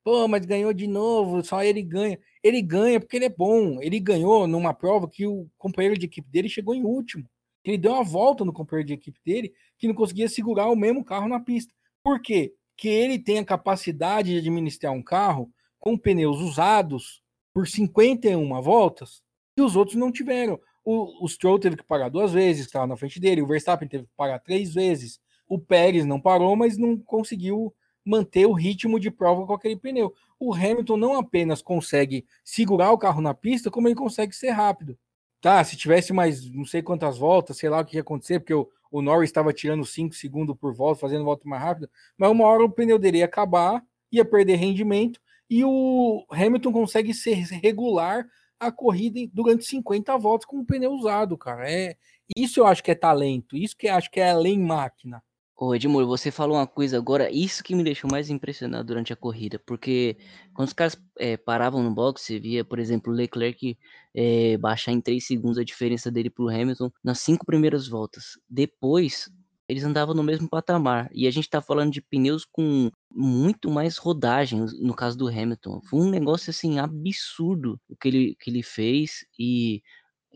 Pô, mas ganhou de novo, só ele ganha. Ele ganha porque ele é bom. Ele ganhou numa prova que o companheiro de equipe dele chegou em último. Ele deu uma volta no companheiro de equipe dele que não conseguia segurar o mesmo carro na pista. Por quê? Que ele tem a capacidade de administrar um carro com pneus usados por 51 voltas e os outros não tiveram. O, o Stroll teve que parar duas vezes, estava na frente dele. O Verstappen teve que parar três vezes. O Pérez não parou, mas não conseguiu manter o ritmo de prova com aquele pneu. O Hamilton não apenas consegue segurar o carro na pista, como ele consegue ser rápido. Tá, se tivesse mais não sei quantas voltas, sei lá o que ia acontecer, porque o, o Norris estava tirando 5 segundos por volta, fazendo volta mais rápida, mas uma hora o pneu dele ia acabar, ia perder rendimento, e o Hamilton consegue ser regular a corrida durante 50 voltas com o pneu usado, cara. É, isso eu acho que é talento, isso que eu acho que é além máquina. Ô Edmur, você falou uma coisa agora, isso que me deixou mais impressionado durante a corrida, porque quando os caras é, paravam no box, você via, por exemplo, o Leclerc é, baixar em 3 segundos a diferença dele pro Hamilton nas cinco primeiras voltas. Depois, eles andavam no mesmo patamar, e a gente tá falando de pneus com muito mais rodagem, no caso do Hamilton. Foi um negócio, assim, absurdo o que ele, que ele fez, e,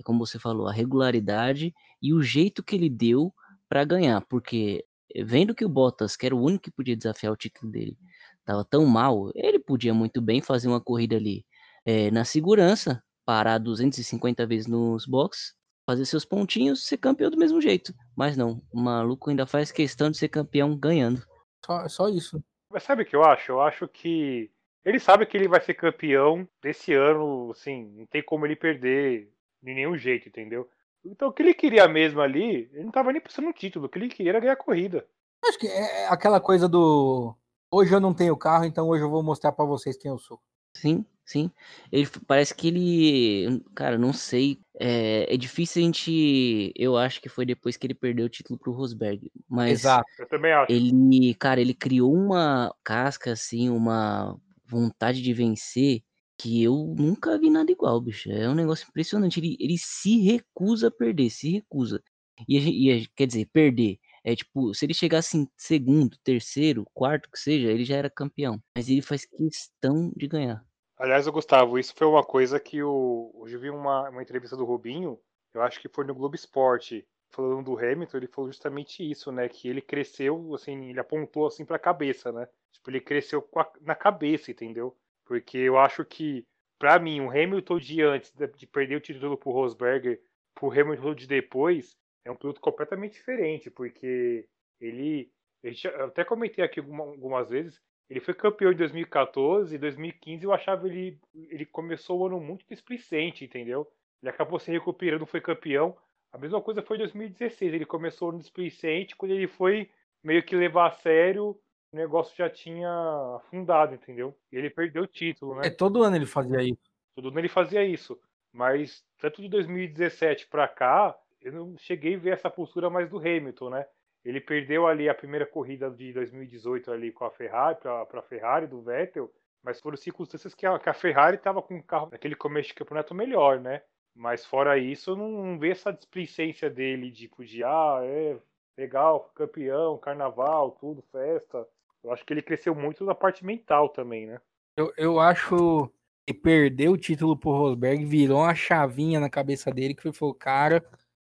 como você falou, a regularidade e o jeito que ele deu para ganhar, porque vendo que o Bottas, que era o único que podia desafiar o título dele, estava tão mal, ele podia muito bem fazer uma corrida ali é, na segurança, parar 250 vezes nos boxes, fazer seus pontinhos, ser campeão do mesmo jeito. Mas não, o maluco ainda faz questão de ser campeão ganhando. Só, só isso. Mas sabe o que eu acho? Eu acho que ele sabe que ele vai ser campeão desse ano, assim, não tem como ele perder de nenhum jeito, entendeu? Então o que ele queria mesmo ali, ele não tava nem pensando no título, o que ele queria era ganhar a corrida. Acho que é, é aquela coisa do hoje eu não tenho carro, então hoje eu vou mostrar para vocês quem eu sou. Sim, sim. Ele parece que ele, cara, não sei. É, é difícil a gente. Eu acho que foi depois que ele perdeu o título pro Rosberg. Mas Exato. Eu também acho. ele, cara, ele criou uma casca, assim, uma vontade de vencer que eu nunca vi nada igual, bicho. É um negócio impressionante. Ele, ele se recusa a perder, se recusa. E, e quer dizer, perder. É tipo, se ele chegasse em segundo, terceiro, quarto, que seja, ele já era campeão. Mas ele faz questão de ganhar. Aliás, Gustavo, isso foi uma coisa que o. Hoje eu vi uma, uma entrevista do Rubinho, eu acho que foi no Globo Esporte, falando do Hamilton, ele falou justamente isso, né? Que ele cresceu, assim, ele apontou assim pra cabeça, né? Tipo, ele cresceu a, na cabeça, entendeu? Porque eu acho que, para mim, o Hamilton de antes de perder o título pro Rosberger, pro Hamilton de depois, é um piloto completamente diferente, porque ele. Eu até comentei aqui algumas vezes, ele foi campeão em 2014 e 2015 eu achava ele. Ele começou o ano muito displicente, entendeu? Ele acabou se recuperando, foi campeão. A mesma coisa foi em 2016. Ele começou no displicente, quando ele foi meio que levar a sério, o negócio já tinha afundado, entendeu? E ele perdeu o título, né? É, todo ano ele fazia isso. Todo ano ele fazia isso. Mas tanto de 2017 para cá, eu não cheguei a ver essa postura mais do Hamilton, né? Ele perdeu ali a primeira corrida de 2018 ali com a Ferrari, para a Ferrari do Vettel, mas foram circunstâncias que a, que a Ferrari estava com o carro naquele começo de campeonato melhor, né? Mas fora isso, eu não, não vejo essa displicência dele, tipo, de ah, é legal, campeão, carnaval, tudo, festa. Eu acho que ele cresceu muito na parte mental também, né? Eu, eu acho que perder o título pro Rosberg virou uma chavinha na cabeça dele que falou, cara,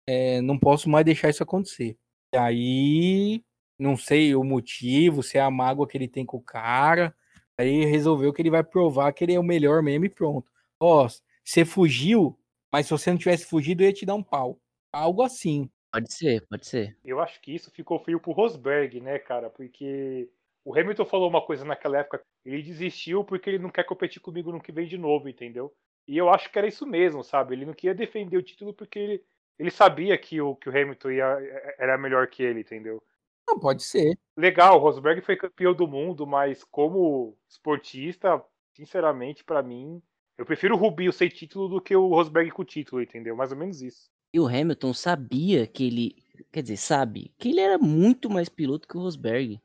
é, não posso mais deixar isso acontecer. E aí, não sei o motivo, se é a mágoa que ele tem com o cara. Aí resolveu que ele vai provar que ele é o melhor mesmo e pronto. Ó, você fugiu, mas se você não tivesse fugido, eu ia te dar um pau. Algo assim. Pode ser, pode ser. Eu acho que isso ficou feio pro Rosberg, né, cara? Porque o Hamilton falou uma coisa naquela época, ele desistiu porque ele não quer competir comigo no que vem de novo, entendeu? E eu acho que era isso mesmo, sabe? Ele não queria defender o título porque ele, ele sabia que o, que o Hamilton ia, era melhor que ele, entendeu? Não, pode ser. Legal, o Rosberg foi campeão do mundo, mas como esportista, sinceramente, para mim, eu prefiro o Rubinho sem título do que o Rosberg com título, entendeu? Mais ou menos isso. E o Hamilton sabia que ele, quer dizer, sabe, que ele era muito mais piloto que o Rosberg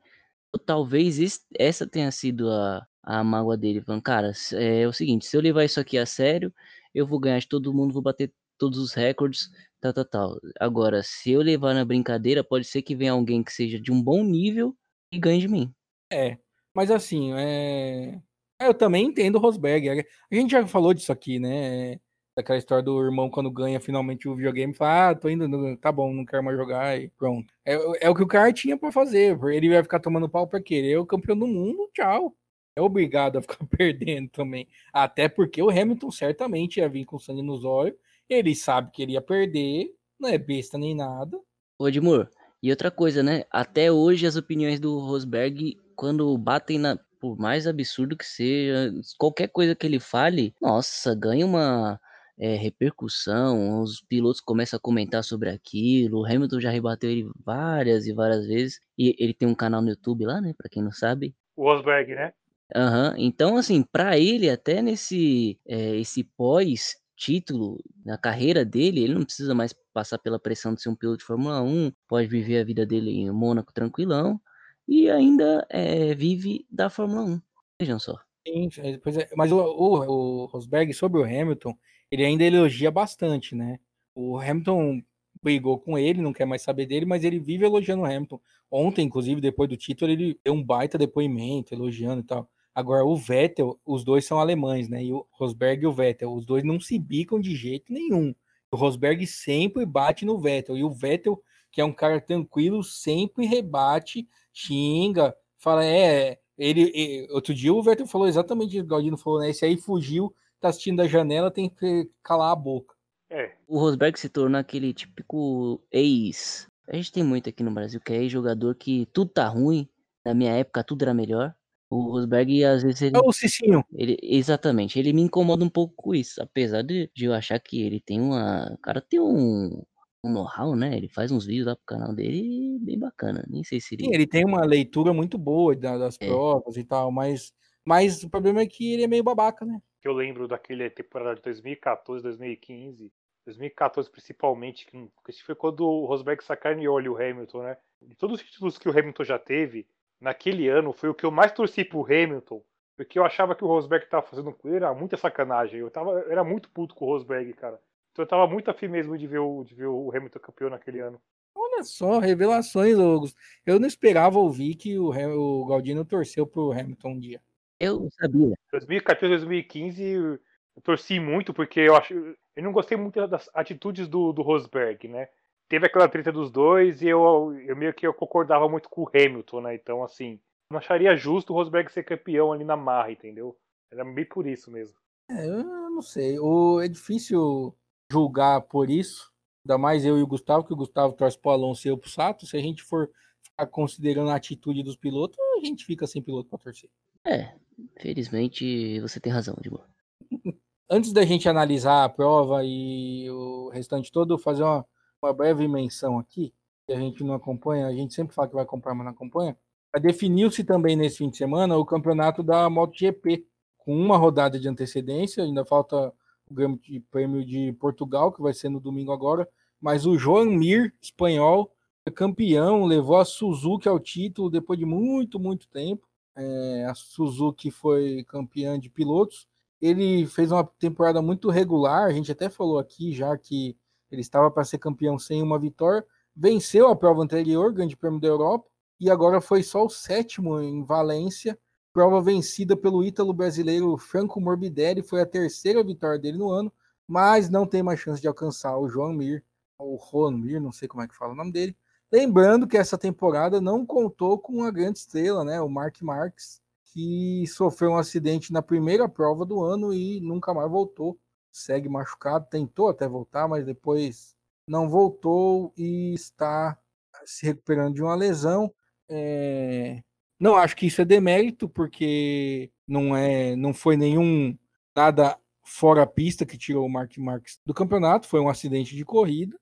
talvez essa tenha sido a, a mágoa dele. Falando, cara, é, o seguinte, se eu levar isso aqui a sério, eu vou ganhar de todo mundo, vou bater todos os recordes, tal, tal, tal. Agora, se eu levar na brincadeira, pode ser que venha alguém que seja de um bom nível e ganhe de mim. É, mas assim, é... Eu também entendo o Rosberg. A gente já falou disso aqui, né? Daquela história do irmão quando ganha finalmente o videogame, fala, ah, tô indo, tá bom, não quero mais jogar e pronto. É, é o que o cara tinha para fazer. Ele vai ficar tomando pau pra querer o campeão do mundo, tchau. É obrigado a ficar perdendo também. Até porque o Hamilton certamente ia vir com sangue nos olhos. Ele sabe que ele ia perder, não é besta nem nada. Ô, Edmur, e outra coisa, né? Até hoje as opiniões do Rosberg, quando batem na. Por mais absurdo que seja, qualquer coisa que ele fale, nossa, ganha uma é, repercussão, os pilotos começam a comentar sobre aquilo, o Hamilton já rebateu ele várias e várias vezes, e ele tem um canal no YouTube lá, né, pra quem não sabe. O Rosberg, né? Aham, então assim, para ele, até nesse é, esse pós título na carreira dele, ele não precisa mais passar pela pressão de ser um piloto de Fórmula 1, pode viver a vida dele em Mônaco tranquilão e ainda é, vive da Fórmula 1. Vejam só. Sim, é, mas o, o, o, Rosberg sobre o Hamilton, ele ainda elogia bastante, né? O Hamilton brigou com ele, não quer mais saber dele, mas ele vive elogiando o Hamilton. Ontem, inclusive, depois do título, ele deu um baita depoimento, elogiando e tal. Agora, o Vettel, os dois são alemães, né? E o Rosberg e o Vettel, os dois não se bicam de jeito nenhum. O Rosberg sempre bate no Vettel. E o Vettel, que é um cara tranquilo, sempre rebate, xinga, fala, é. Ele, outro dia o Vettel falou exatamente o Galdino falou, né? Esse aí fugiu, tá assistindo da janela, tem que calar a boca. É. O Rosberg se tornou aquele típico ex. A gente tem muito aqui no Brasil que é ex-jogador que tudo tá ruim. Na minha época tudo era melhor. O Rosberg, às vezes, ele. É o Cicinho. Ele, exatamente, ele me incomoda um pouco com isso. Apesar de, de eu achar que ele tem uma. O cara tem um, um know-how, né? Ele faz uns vídeos lá pro canal dele bem bacana. Nem sei se ele. Sim, ele tem uma leitura muito boa das é. provas e tal, mas, mas o problema é que ele é meio babaca, né? Eu lembro daquele temporada de 2014, 2015. 2014 principalmente, que foi quando o Rosberg sacaneou o Hamilton, né? De todos os títulos que o Hamilton já teve, naquele ano foi o que eu mais torci pro Hamilton, porque eu achava que o Rosberg tava fazendo com ele era muita sacanagem. Eu tava, era muito puto com o Rosberg, cara. Então eu tava muito afim mesmo de ver o, de ver o Hamilton campeão naquele ano. Olha só, revelações, Logos. Eu não esperava ouvir que o, o Galdino torceu pro Hamilton um dia. Eu sabia. 2014, 2015, eu torci muito porque eu acho. Eu não gostei muito das atitudes do, do Rosberg, né? teve aquela treta dos dois e eu, eu meio que eu concordava muito com o Hamilton, né? Então, assim, não acharia justo o Rosberg ser campeão ali na marra, entendeu? Era bem por isso mesmo. É, eu não sei. O, é difícil julgar por isso. Ainda mais eu e o Gustavo, que o Gustavo torce pro Alonso e eu pro Sato. Se a gente for ficar considerando a atitude dos pilotos, a gente fica sem piloto para torcer. É, felizmente você tem razão, boa. Antes da gente analisar a prova e o restante todo, fazer uma uma breve menção aqui, que a gente não acompanha, a gente sempre fala que vai comprar, mas não acompanha. Definiu-se também nesse fim de semana o campeonato da MotoGP, com uma rodada de antecedência, ainda falta o Grande Prêmio de Portugal, que vai ser no domingo agora, mas o Joan Mir, espanhol, é campeão, levou a Suzuki ao título depois de muito, muito tempo. É, a Suzuki foi campeã de pilotos. Ele fez uma temporada muito regular, a gente até falou aqui já que ele estava para ser campeão sem uma vitória, venceu a prova anterior, Grande Prêmio da Europa, e agora foi só o sétimo em Valência, prova vencida pelo ítalo brasileiro Franco Morbidelli, foi a terceira vitória dele no ano, mas não tem mais chance de alcançar o João Mir, ou Juan Mir, não sei como é que fala o nome dele. Lembrando que essa temporada não contou com uma grande estrela, né? O Mark Marques, que sofreu um acidente na primeira prova do ano e nunca mais voltou segue machucado, tentou até voltar, mas depois não voltou e está se recuperando de uma lesão. É... Não acho que isso é demérito, porque não é, não foi nenhum nada fora a pista que tirou o Mark Marques do campeonato, foi um acidente de corrida.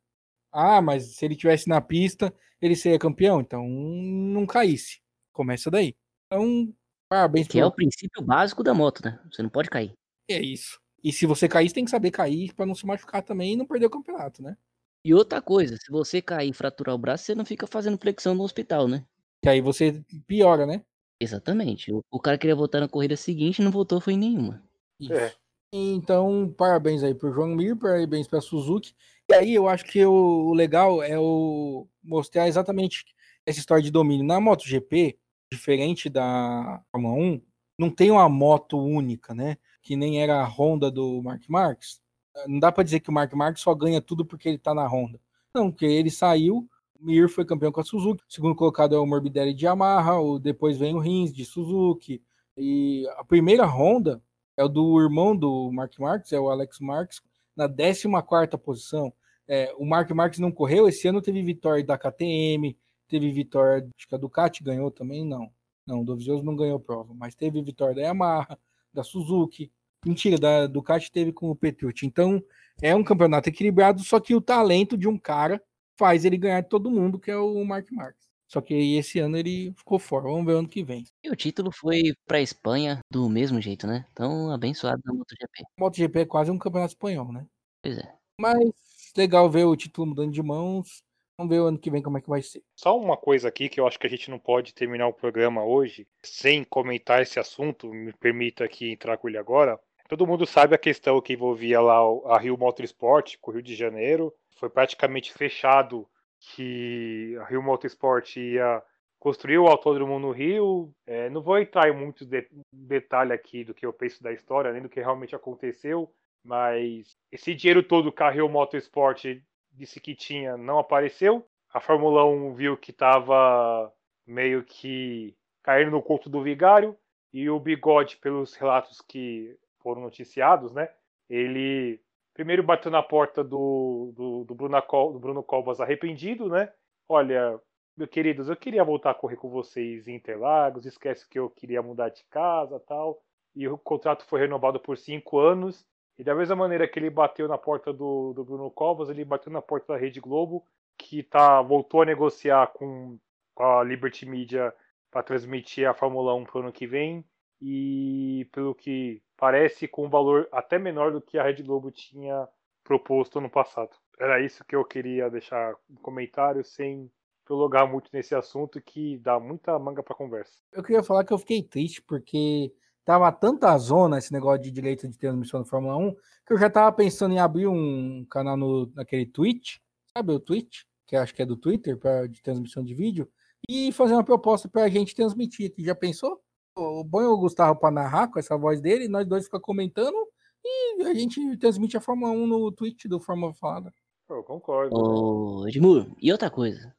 Ah, mas se ele tivesse na pista, ele seria campeão, então não caísse. Começa daí. Então, parabéns. Que é o princípio básico da moto, né? Você não pode cair. É isso. E se você cair, você tem que saber cair para não se machucar também e não perder o campeonato, né? E outra coisa, se você cair e fraturar o braço, você não fica fazendo flexão no hospital, né? Que aí você piora, né? Exatamente. O, o cara queria voltar na corrida seguinte e não voltou foi em nenhuma. Isso. É. Então, parabéns aí pro João Mir, parabéns pra Suzuki. E aí eu acho que o, legal é o mostrar exatamente essa história de domínio. Na MotoGP, diferente da Fórmula 1, não tem uma moto única, né? Que nem era a Honda do Mark Marques. Não dá para dizer que o Mark Marques só ganha tudo porque ele tá na Honda. Não, porque ele saiu, Mir foi campeão com a Suzuki, o segundo colocado é o Morbidelli de Yamaha, o, depois vem o Rins de Suzuki. E a primeira Honda é o do irmão do Mark Marques, é o Alex Marques, na 14 posição. É, o Mark Marques não correu, esse ano teve vitória da KTM, teve vitória, acho que a Ducati ganhou também, não. Não, o Dovizioso não ganhou prova, mas teve vitória da Yamaha, da Suzuki. Mentira, da Ducati teve com o Petrucci. Então, é um campeonato equilibrado, só que o talento de um cara faz ele ganhar de todo mundo, que é o Mark Marques. Só que esse ano ele ficou fora. Vamos ver ano que vem. E o título foi para Espanha do mesmo jeito, né? Então, abençoado na MotoGP. MotoGP é quase um campeonato espanhol, né? Pois é. Mas legal ver o título mudando de mãos. Vamos ver o ano que vem como é que vai ser. Só uma coisa aqui que eu acho que a gente não pode terminar o programa hoje sem comentar esse assunto, me permita aqui entrar com ele agora. Todo mundo sabe a questão que envolvia lá a Rio Motorsport com o Rio de Janeiro. Foi praticamente fechado que a Rio Motorsport ia construir o autódromo no Rio. É, não vou entrar em muito de detalhe aqui do que eu penso da história, nem do que realmente aconteceu, mas esse dinheiro todo que a Rio Motorsport disse que tinha não apareceu. A Fórmula 1 viu que estava meio que caindo no conto do vigário. E o Bigode, pelos relatos que foram noticiados, né? Ele primeiro bateu na porta do, do, do, Bruno, do Bruno Covas arrependido, né? Olha, meus queridos, eu queria voltar a correr com vocês em Interlagos, esquece que eu queria mudar de casa tal. E o contrato foi renovado por cinco anos. E da mesma maneira que ele bateu na porta do, do Bruno Covas, ele bateu na porta da Rede Globo, que tá, voltou a negociar com, a Liberty Media para transmitir a Fórmula 1 para o ano que vem. E pelo que parece, com um valor até menor do que a Rede Globo tinha proposto no passado. Era isso que eu queria deixar um comentário, sem prolongar muito nesse assunto, que dá muita manga para conversa. Eu queria falar que eu fiquei triste, porque tava tanta zona esse negócio de direito de transmissão da Fórmula 1 que eu já tava pensando em abrir um canal no, naquele Twitch, sabe o Twitch, que acho que é do Twitter, pra, de transmissão de vídeo, e fazer uma proposta para a gente transmitir. Já pensou? O bom é o Gustavo para narrar com essa voz dele, nós dois ficamos comentando e a gente transmite a Fórmula 1 no Twitch do Fórmula Falada. Eu concordo. Ô, Edmur, e outra coisa.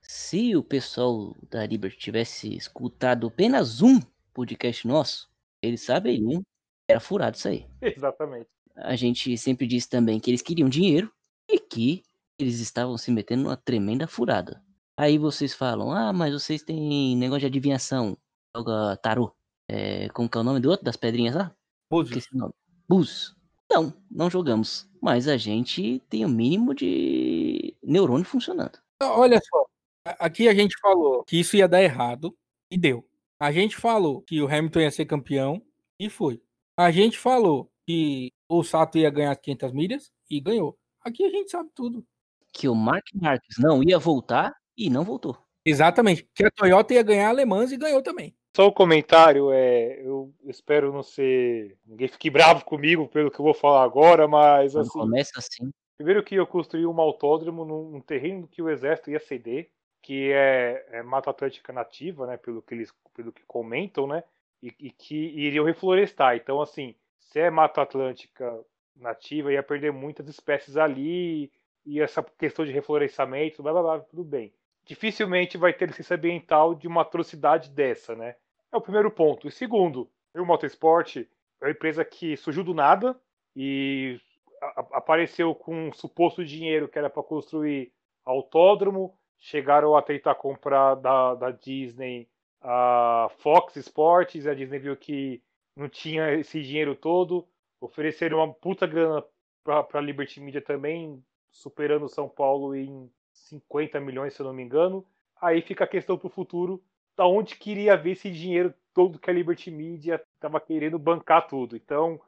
Se o pessoal da Liberty tivesse escutado apenas um podcast nosso, eles saberiam. Era furado isso aí. Exatamente. A gente sempre disse também que eles queriam dinheiro e que eles estavam se metendo numa tremenda furada. Aí vocês falam, ah, mas vocês têm negócio de adivinhação. Joga tarô. É, como que é o nome do outro? Das pedrinhas lá? Búzios. Bus. Não, não jogamos. Mas a gente tem o mínimo de neurônio funcionando. Olha só, aqui a gente falou que isso ia dar errado e deu. A gente falou que o Hamilton ia ser campeão e foi. A gente falou que o Sato ia ganhar 500 milhas e ganhou. Aqui a gente sabe tudo. Que o Mark Marques não ia voltar e não voltou. Exatamente. Que a Toyota ia ganhar alemãs e ganhou também. Só o um comentário, é, eu espero não ser. Ninguém fique bravo comigo pelo que eu vou falar agora, mas assim. Começa assim. Primeiro que eu construí um autódromo num terreno que o exército ia ceder que é, é, Mata Atlântica nativa, né, pelo que eles pelo que comentam, né, e, e, que iriam reflorestar. Então, assim, se é Mata Atlântica nativa, ia perder muitas espécies ali, e essa questão de reflorestamento, blá blá blá, tudo bem. Dificilmente vai ter licença ambiental de uma atrocidade dessa, né? É o primeiro ponto. E segundo, o Motorsport é uma empresa que surgiu do nada e apareceu com um suposto dinheiro que era para construir autódromo, chegaram a tentar comprar da, da Disney a Fox Sports, a Disney viu que não tinha esse dinheiro todo, ofereceram uma puta grana para a Liberty Media também, superando São Paulo em 50 milhões, se eu não me engano. Aí fica a questão para o futuro, da onde queria ver esse dinheiro todo que a Liberty Media estava querendo bancar tudo. Então,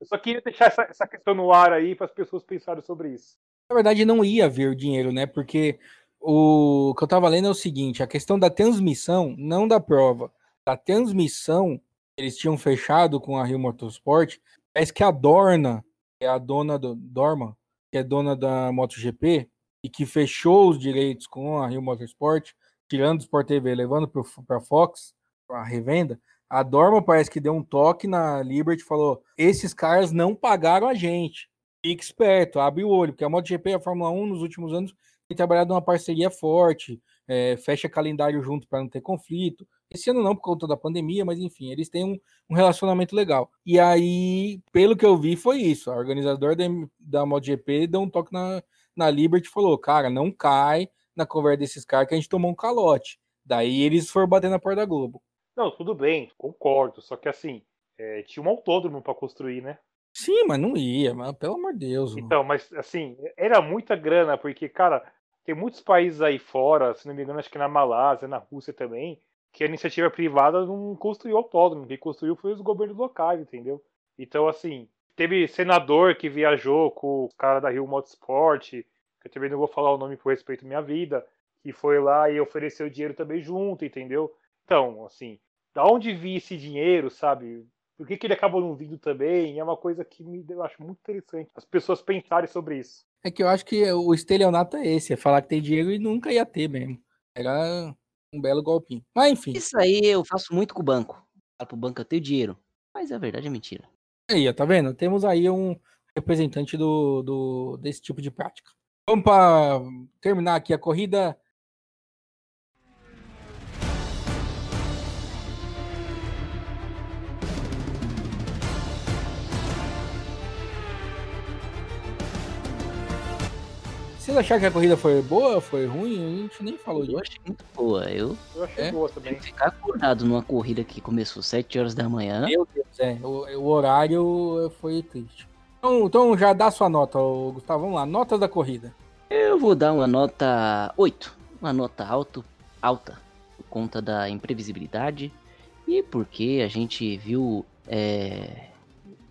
eu só queria deixar essa, essa questão no ar aí para as pessoas pensarem sobre isso. Na verdade, não ia ver o dinheiro, né? Porque o que eu estava lendo é o seguinte: a questão da transmissão, não da prova, da transmissão, eles tinham fechado com a Rio Motorsport. Parece que a Dorna, que é a dona do Dorma, que é dona da MotoGP, e que fechou os direitos com a Rio Motorsport, tirando o Sport TV, levando para a Fox, a revenda, A Dorma parece que deu um toque na Liberty e falou: esses caras não pagaram a gente. Fique esperto, abre o olho, porque a MotoGP e a Fórmula 1 nos últimos anos trabalhado uma parceria forte, é, fecha calendário junto para não ter conflito. Esse ano não, por conta da pandemia, mas enfim, eles têm um, um, relacionamento legal. E aí, pelo que eu vi, foi isso. A organizadora da, da MotoGP deu um toque na, na Liberty e falou: cara, não cai na conversa desses caras que a gente tomou um calote. Daí eles foram bater na porta da Globo. Não, tudo bem, concordo. Só que assim, é, tinha um autódromo para construir, né? Sim, mas não ia, mas, pelo amor de Deus. Então, mas assim, era muita grana, porque, cara, tem muitos países aí fora, se não me engano, acho que na Malásia, na Rússia também, que a iniciativa privada não construiu autódromo, quem construiu foi os governos locais, entendeu? Então, assim, teve senador que viajou com o cara da Rio Motorsport, que eu também não vou falar o nome por respeito à minha vida, que foi lá e ofereceu dinheiro também junto, entendeu? Então, assim, da onde vi esse dinheiro, sabe? Por que, que ele acabou não vindo também? É uma coisa que me, eu acho muito interessante as pessoas pensarem sobre isso. É que eu acho que o estelionato é esse, é falar que tem dinheiro e nunca ia ter mesmo. Era um belo golpinho. Mas enfim. Isso aí eu faço muito com o banco. Falo pro banco eu tenho dinheiro. Mas a verdade é mentira. Aí, tá vendo? Temos aí um representante do, do desse tipo de prática. Vamos para terminar aqui a corrida. Vocês acharam que a corrida foi boa, foi ruim? A gente nem falou disso. Eu achei muito boa. Eu, eu achei é? boa também. Ficar acordado numa corrida que começou 7 horas da manhã. Meu Deus, é. O, o horário foi triste. Então, então já dá sua nota, Gustavo. Vamos lá, notas da corrida. Eu vou dar uma nota 8. Uma nota alto, alta, por conta da imprevisibilidade e porque a gente viu. É...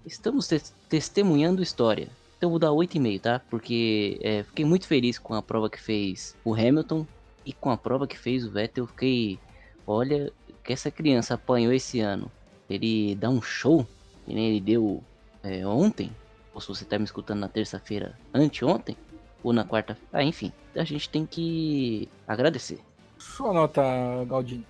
Estamos te testemunhando história. Então eu vou dar 8,5, tá? Porque é, fiquei muito feliz com a prova que fez o Hamilton e com a prova que fez o Vettel. Eu fiquei, olha, que essa criança apanhou esse ano. Ele dá um show, que nem ele deu é, ontem. Ou se você tá me escutando na terça-feira, anteontem, ou na quarta. Ah, enfim, a gente tem que agradecer. Sua nota, Galdino.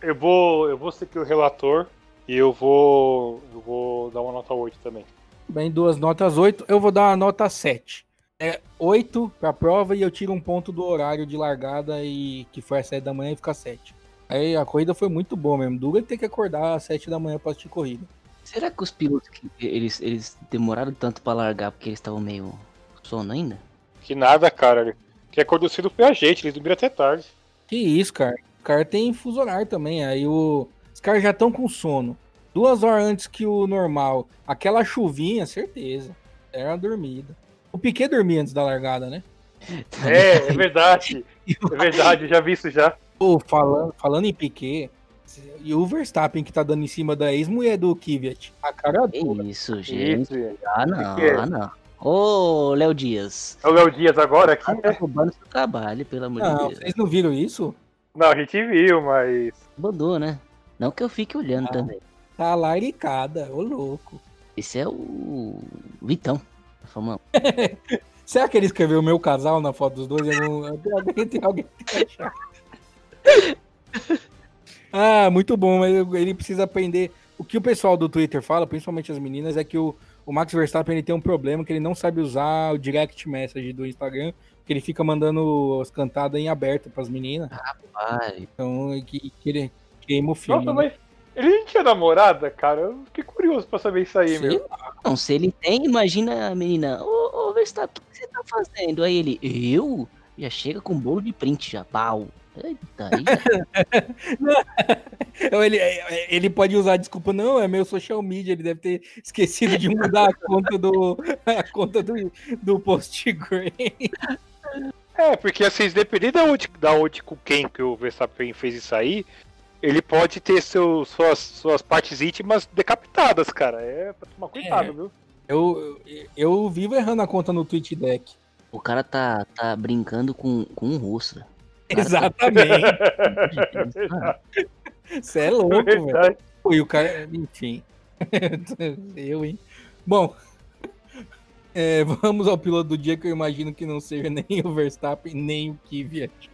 Eu vou, eu vou ser aqui o relator e eu vou, eu vou dar uma nota 8 também. Bem, duas notas 8. Eu vou dar uma nota 7. É 8 para a prova e eu tiro um ponto do horário de largada e que foi às 7 da manhã e fica 7. Aí a corrida foi muito boa mesmo. Dura tem que acordar às 7 da manhã para assistir corrida. Será que os pilotos eles, eles demoraram tanto para largar porque eles estavam meio sono ainda? Que nada, cara. Que acordou cedo foi a gente, eles dormiram até tarde. Que isso, cara. O cara tem fuso horário também. Aí o... os caras já estão com sono duas horas antes que o normal. Aquela chuvinha, certeza. Era uma dormida. O Piquet dormia antes da largada, né? É, é verdade. É verdade, eu já vi isso já. Pô, falando, falando em Piquet, e o Verstappen que tá dando em cima da ex-mulher do Kvyat. A cara dura. Isso, gente. Isso. Ah, não, ah, não. Ô, Léo Dias. É o Léo Dias agora aqui, tá roubando seu trabalho, pelo amor não, de Deus. Vocês não viram isso? Não, a gente viu, mas. Mudou, né? Não que eu fique olhando ah. também. Tá laricada, ô louco. Esse é o Vitão. Fama. Será que ele escreveu o meu casal na foto dos dois? Eu não... alguém, tem alguém que achar. ah, muito bom, mas ele precisa aprender. O que o pessoal do Twitter fala, principalmente as meninas, é que o, o Max Verstappen ele tem um problema que ele não sabe usar o direct message do Instagram, que ele fica mandando as cantadas em aberto para as meninas. Rapaz. Então, que, que ele queima o filme. Nossa, né? mas ele tinha namorada, cara? Eu fiquei curioso pra saber isso aí, Sei meu. Não, se ele tem, imagina a menina, ô, ô Verstappen, o que você tá fazendo? Aí ele, eu? Já chega com bolo de print já, pau. Eita, aí. ele, ele pode usar desculpa, não, é meu social media, ele deve ter esquecido de mudar a conta do, a conta do, do Postgram. É, porque assim, dependendo da onde, da onde com quem que o Verstappen fez isso aí, ele pode ter seu, suas, suas partes íntimas decapitadas, cara. É pra tomar cuidado, é. viu? Eu, eu vivo errando a conta no Twitch Deck. O cara tá, tá brincando com, com um russo. Tá Exatamente. Você é louco, é velho. E o cara, enfim. eu, hein? Bom, é, vamos ao piloto do dia que eu imagino que não seja nem o Verstappen, nem o Kvyat.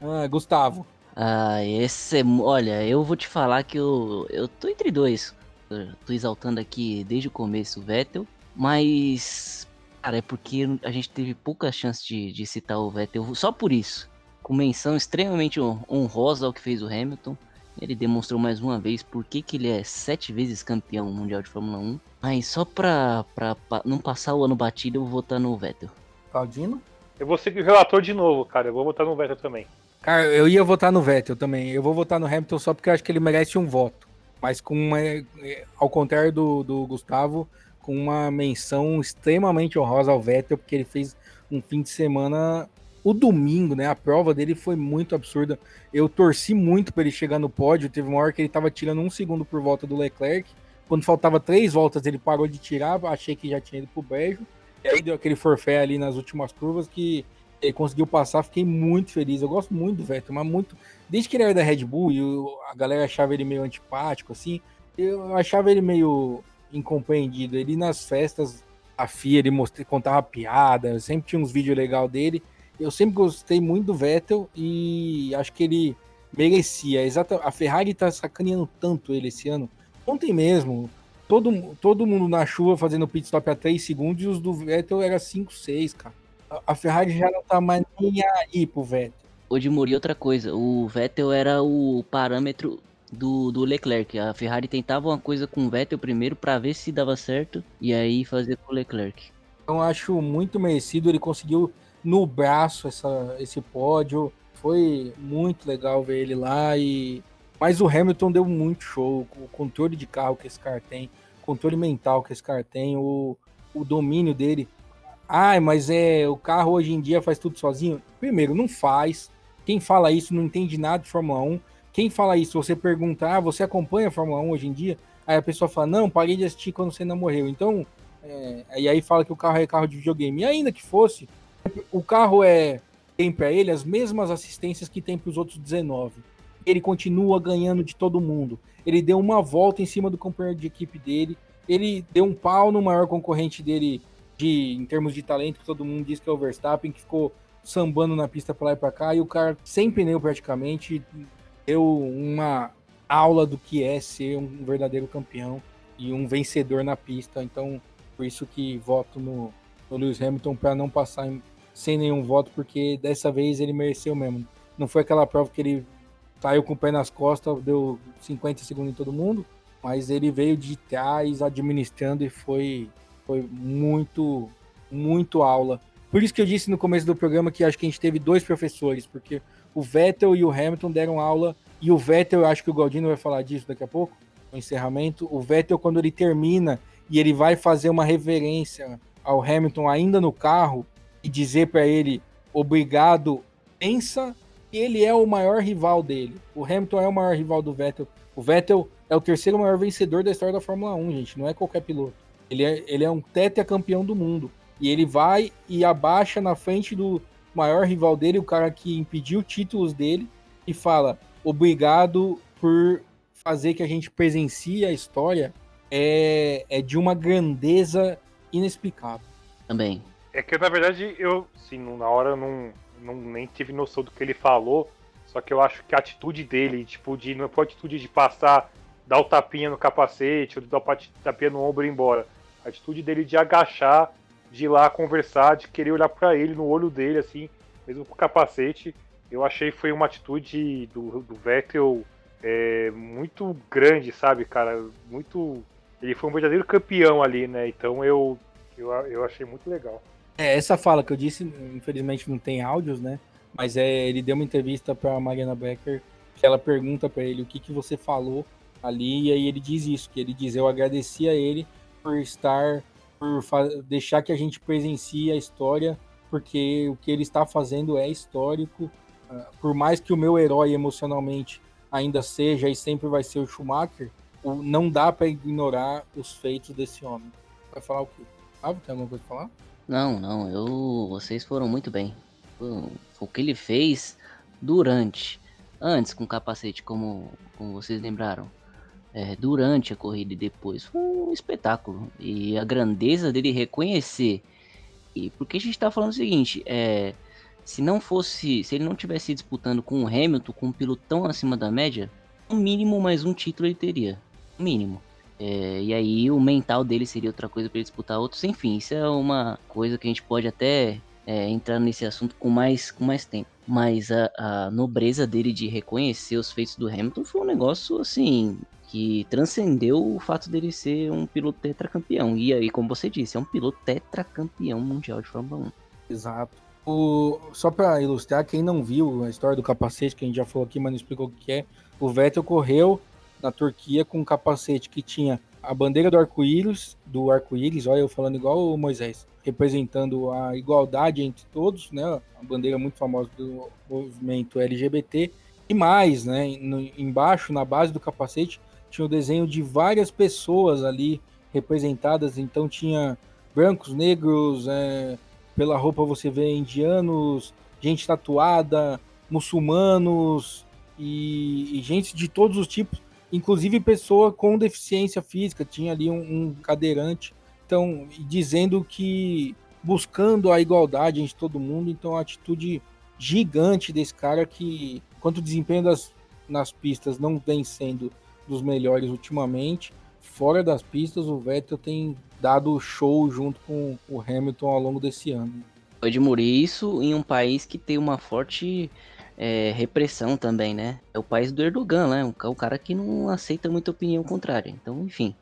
Ah, Gustavo. Ah, esse é. Olha, eu vou te falar que eu, eu tô entre dois. Eu tô exaltando aqui desde o começo o Vettel, mas. Cara, é porque a gente teve pouca chance de, de citar o Vettel só por isso. Com menção extremamente honrosa ao que fez o Hamilton. Ele demonstrou mais uma vez por que, que ele é sete vezes campeão mundial de Fórmula 1. Mas só pra, pra, pra não passar o ano batido, eu vou votar no Vettel. Claudino? Eu vou seguir o relator de novo, cara. Eu vou votar no Vettel também. Cara, eu ia votar no Vettel também. Eu vou votar no Hamilton só porque eu acho que ele merece um voto. Mas com uma. Ao contrário do, do Gustavo, com uma menção extremamente honrosa ao Vettel, porque ele fez um fim de semana. O domingo, né? A prova dele foi muito absurda. Eu torci muito para ele chegar no pódio. Teve uma hora que ele tava tirando um segundo por volta do Leclerc. Quando faltava três voltas, ele parou de tirar. Achei que já tinha ido pro beijo. E aí deu aquele forfé ali nas últimas curvas que ele conseguiu passar. Fiquei muito feliz. Eu gosto muito do Vettel, mas muito. Desde que ele era da Red Bull e a galera achava ele meio antipático, assim, eu achava ele meio incompreendido. Ele nas festas, a FIA, ele mostrava, contava piada, sempre tinha uns vídeos legais dele. Eu sempre gostei muito do Vettel e acho que ele merecia. Exata, a Ferrari tá sacaneando tanto ele esse ano. Ontem mesmo, todo, todo mundo na chuva fazendo pit stop a 3 segundos e os do Vettel era 5, 6, cara. A, Ferrari já não tá mais nem aí pro Vettel. O de Muri, outra coisa, o Vettel era o parâmetro do, do Leclerc. A Ferrari tentava uma coisa com o Vettel primeiro para ver se dava certo e aí fazer com o Leclerc. Então acho muito merecido, ele conseguiu no braço essa, esse pódio. Foi muito legal ver ele lá e mas o Hamilton deu muito show, o controle de carro que esse cara tem, o controle mental que esse cara tem, o, o domínio dele. Ai, mas é o carro hoje em dia faz tudo sozinho. Primeiro, não faz. Quem fala isso não entende nada de Fórmula 1. Quem fala isso, você perguntar, ah, você acompanha a Fórmula 1 hoje em dia? Aí a pessoa fala, não, parei de assistir quando você não morreu. Então, é, e aí fala que o carro é carro de videogame. E ainda que fosse, o carro é tem para ele as mesmas assistências que tem para os outros 19. Ele continua ganhando de todo mundo. Ele deu uma volta em cima do companheiro de equipe dele. Ele deu um pau no maior concorrente dele de em termos de talento, que todo mundo diz que é o Verstappen, que ficou sambando na pista para lá e para cá, e o cara sem pneu praticamente deu uma aula do que é ser um verdadeiro campeão e um vencedor na pista. Então, por isso que voto no, no Lewis Hamilton para não passar em, sem nenhum voto, porque dessa vez ele mereceu mesmo. Não foi aquela prova que ele saiu com o pé nas costas, deu 50 segundos em todo mundo, mas ele veio de trás administrando e foi, foi muito, muito aula por isso que eu disse no começo do programa que acho que a gente teve dois professores, porque o Vettel e o Hamilton deram aula, e o Vettel, eu acho que o Galdino vai falar disso daqui a pouco, no encerramento. O Vettel, quando ele termina e ele vai fazer uma reverência ao Hamilton ainda no carro e dizer para ele obrigado, pensa que ele é o maior rival dele. O Hamilton é o maior rival do Vettel. O Vettel é o terceiro maior vencedor da história da Fórmula 1, gente, não é qualquer piloto. Ele é, ele é um campeão do mundo. E ele vai e abaixa na frente do maior rival dele, o cara que impediu títulos dele, e fala: obrigado por fazer que a gente presencie a história. É, é de uma grandeza inexplicável. Também. É que na verdade eu, sim, na hora eu não, não nem tive noção do que ele falou. Só que eu acho que a atitude dele, tipo, de não foi a atitude de passar, dar o tapinha no capacete, ou dar o tapinha no ombro e ir embora. A atitude dele de agachar de ir lá conversar, de querer olhar para ele, no olho dele, assim, mesmo com o capacete. Eu achei foi uma atitude do, do Vettel é, muito grande, sabe, cara? Muito. Ele foi um verdadeiro campeão ali, né? Então eu, eu, eu achei muito legal. É, essa fala que eu disse, infelizmente não tem áudios, né? Mas é, ele deu uma entrevista para Mariana Becker, que ela pergunta para ele o que, que você falou ali, e aí ele diz isso, que ele diz, eu agradeci a ele por estar por deixar que a gente presencie a história, porque o que ele está fazendo é histórico. Uh, por mais que o meu herói emocionalmente ainda seja e sempre vai ser o Schumacher, o, não dá para ignorar os feitos desse homem. Vai falar o quê? Ah, tem alguma coisa para falar? Não, não, eu, vocês foram muito bem. O, o que ele fez durante, antes com capacete, como, como vocês lembraram, é, durante a corrida e depois. Foi um espetáculo. E a grandeza dele reconhecer. E porque a gente tá falando o seguinte, é, se não fosse, se ele não tivesse disputando com o Hamilton, com um piloto tão acima da média, no mínimo mais um título ele teria, no mínimo. É, e aí o mental dele seria outra coisa para ele disputar outros. Enfim, isso é uma coisa que a gente pode até é, entrar nesse assunto com mais, com mais tempo. Mas a, a nobreza dele de reconhecer os feitos do Hamilton foi um negócio assim que transcendeu o fato dele ser um piloto tetracampeão. E aí, como você disse, é um piloto tetracampeão mundial de Fórmula 1. Exato. O, só para ilustrar, quem não viu a história do capacete, que a gente já falou aqui, mas não explicou o que é, o Vettel correu na Turquia com um capacete que tinha a bandeira do arco-íris, do arco-íris, olha eu falando igual o Moisés, representando a igualdade entre todos, né? A bandeira muito famosa do movimento LGBT. E mais, né? No, embaixo, na base do capacete, tinha o desenho de várias pessoas ali representadas. Então tinha brancos, negros, é, pela roupa você vê indianos, gente tatuada, muçulmanos e, e, gente de todos os tipos, inclusive pessoa com deficiência física, tinha ali um, um cadeirante, então dizendo que buscando a igualdade entre todo mundo, então a atitude gigante desse cara que, quanto desempenho das, nas pistas não vem sendo dos melhores ultimamente, fora das pistas o Vettel tem dado show junto com o Hamilton ao longo desse ano. Edmure, isso em um país que tem uma forte é, repressão também, né? É o país do Erdogan, né? O cara que não aceita muita opinião contrária. Então, enfim.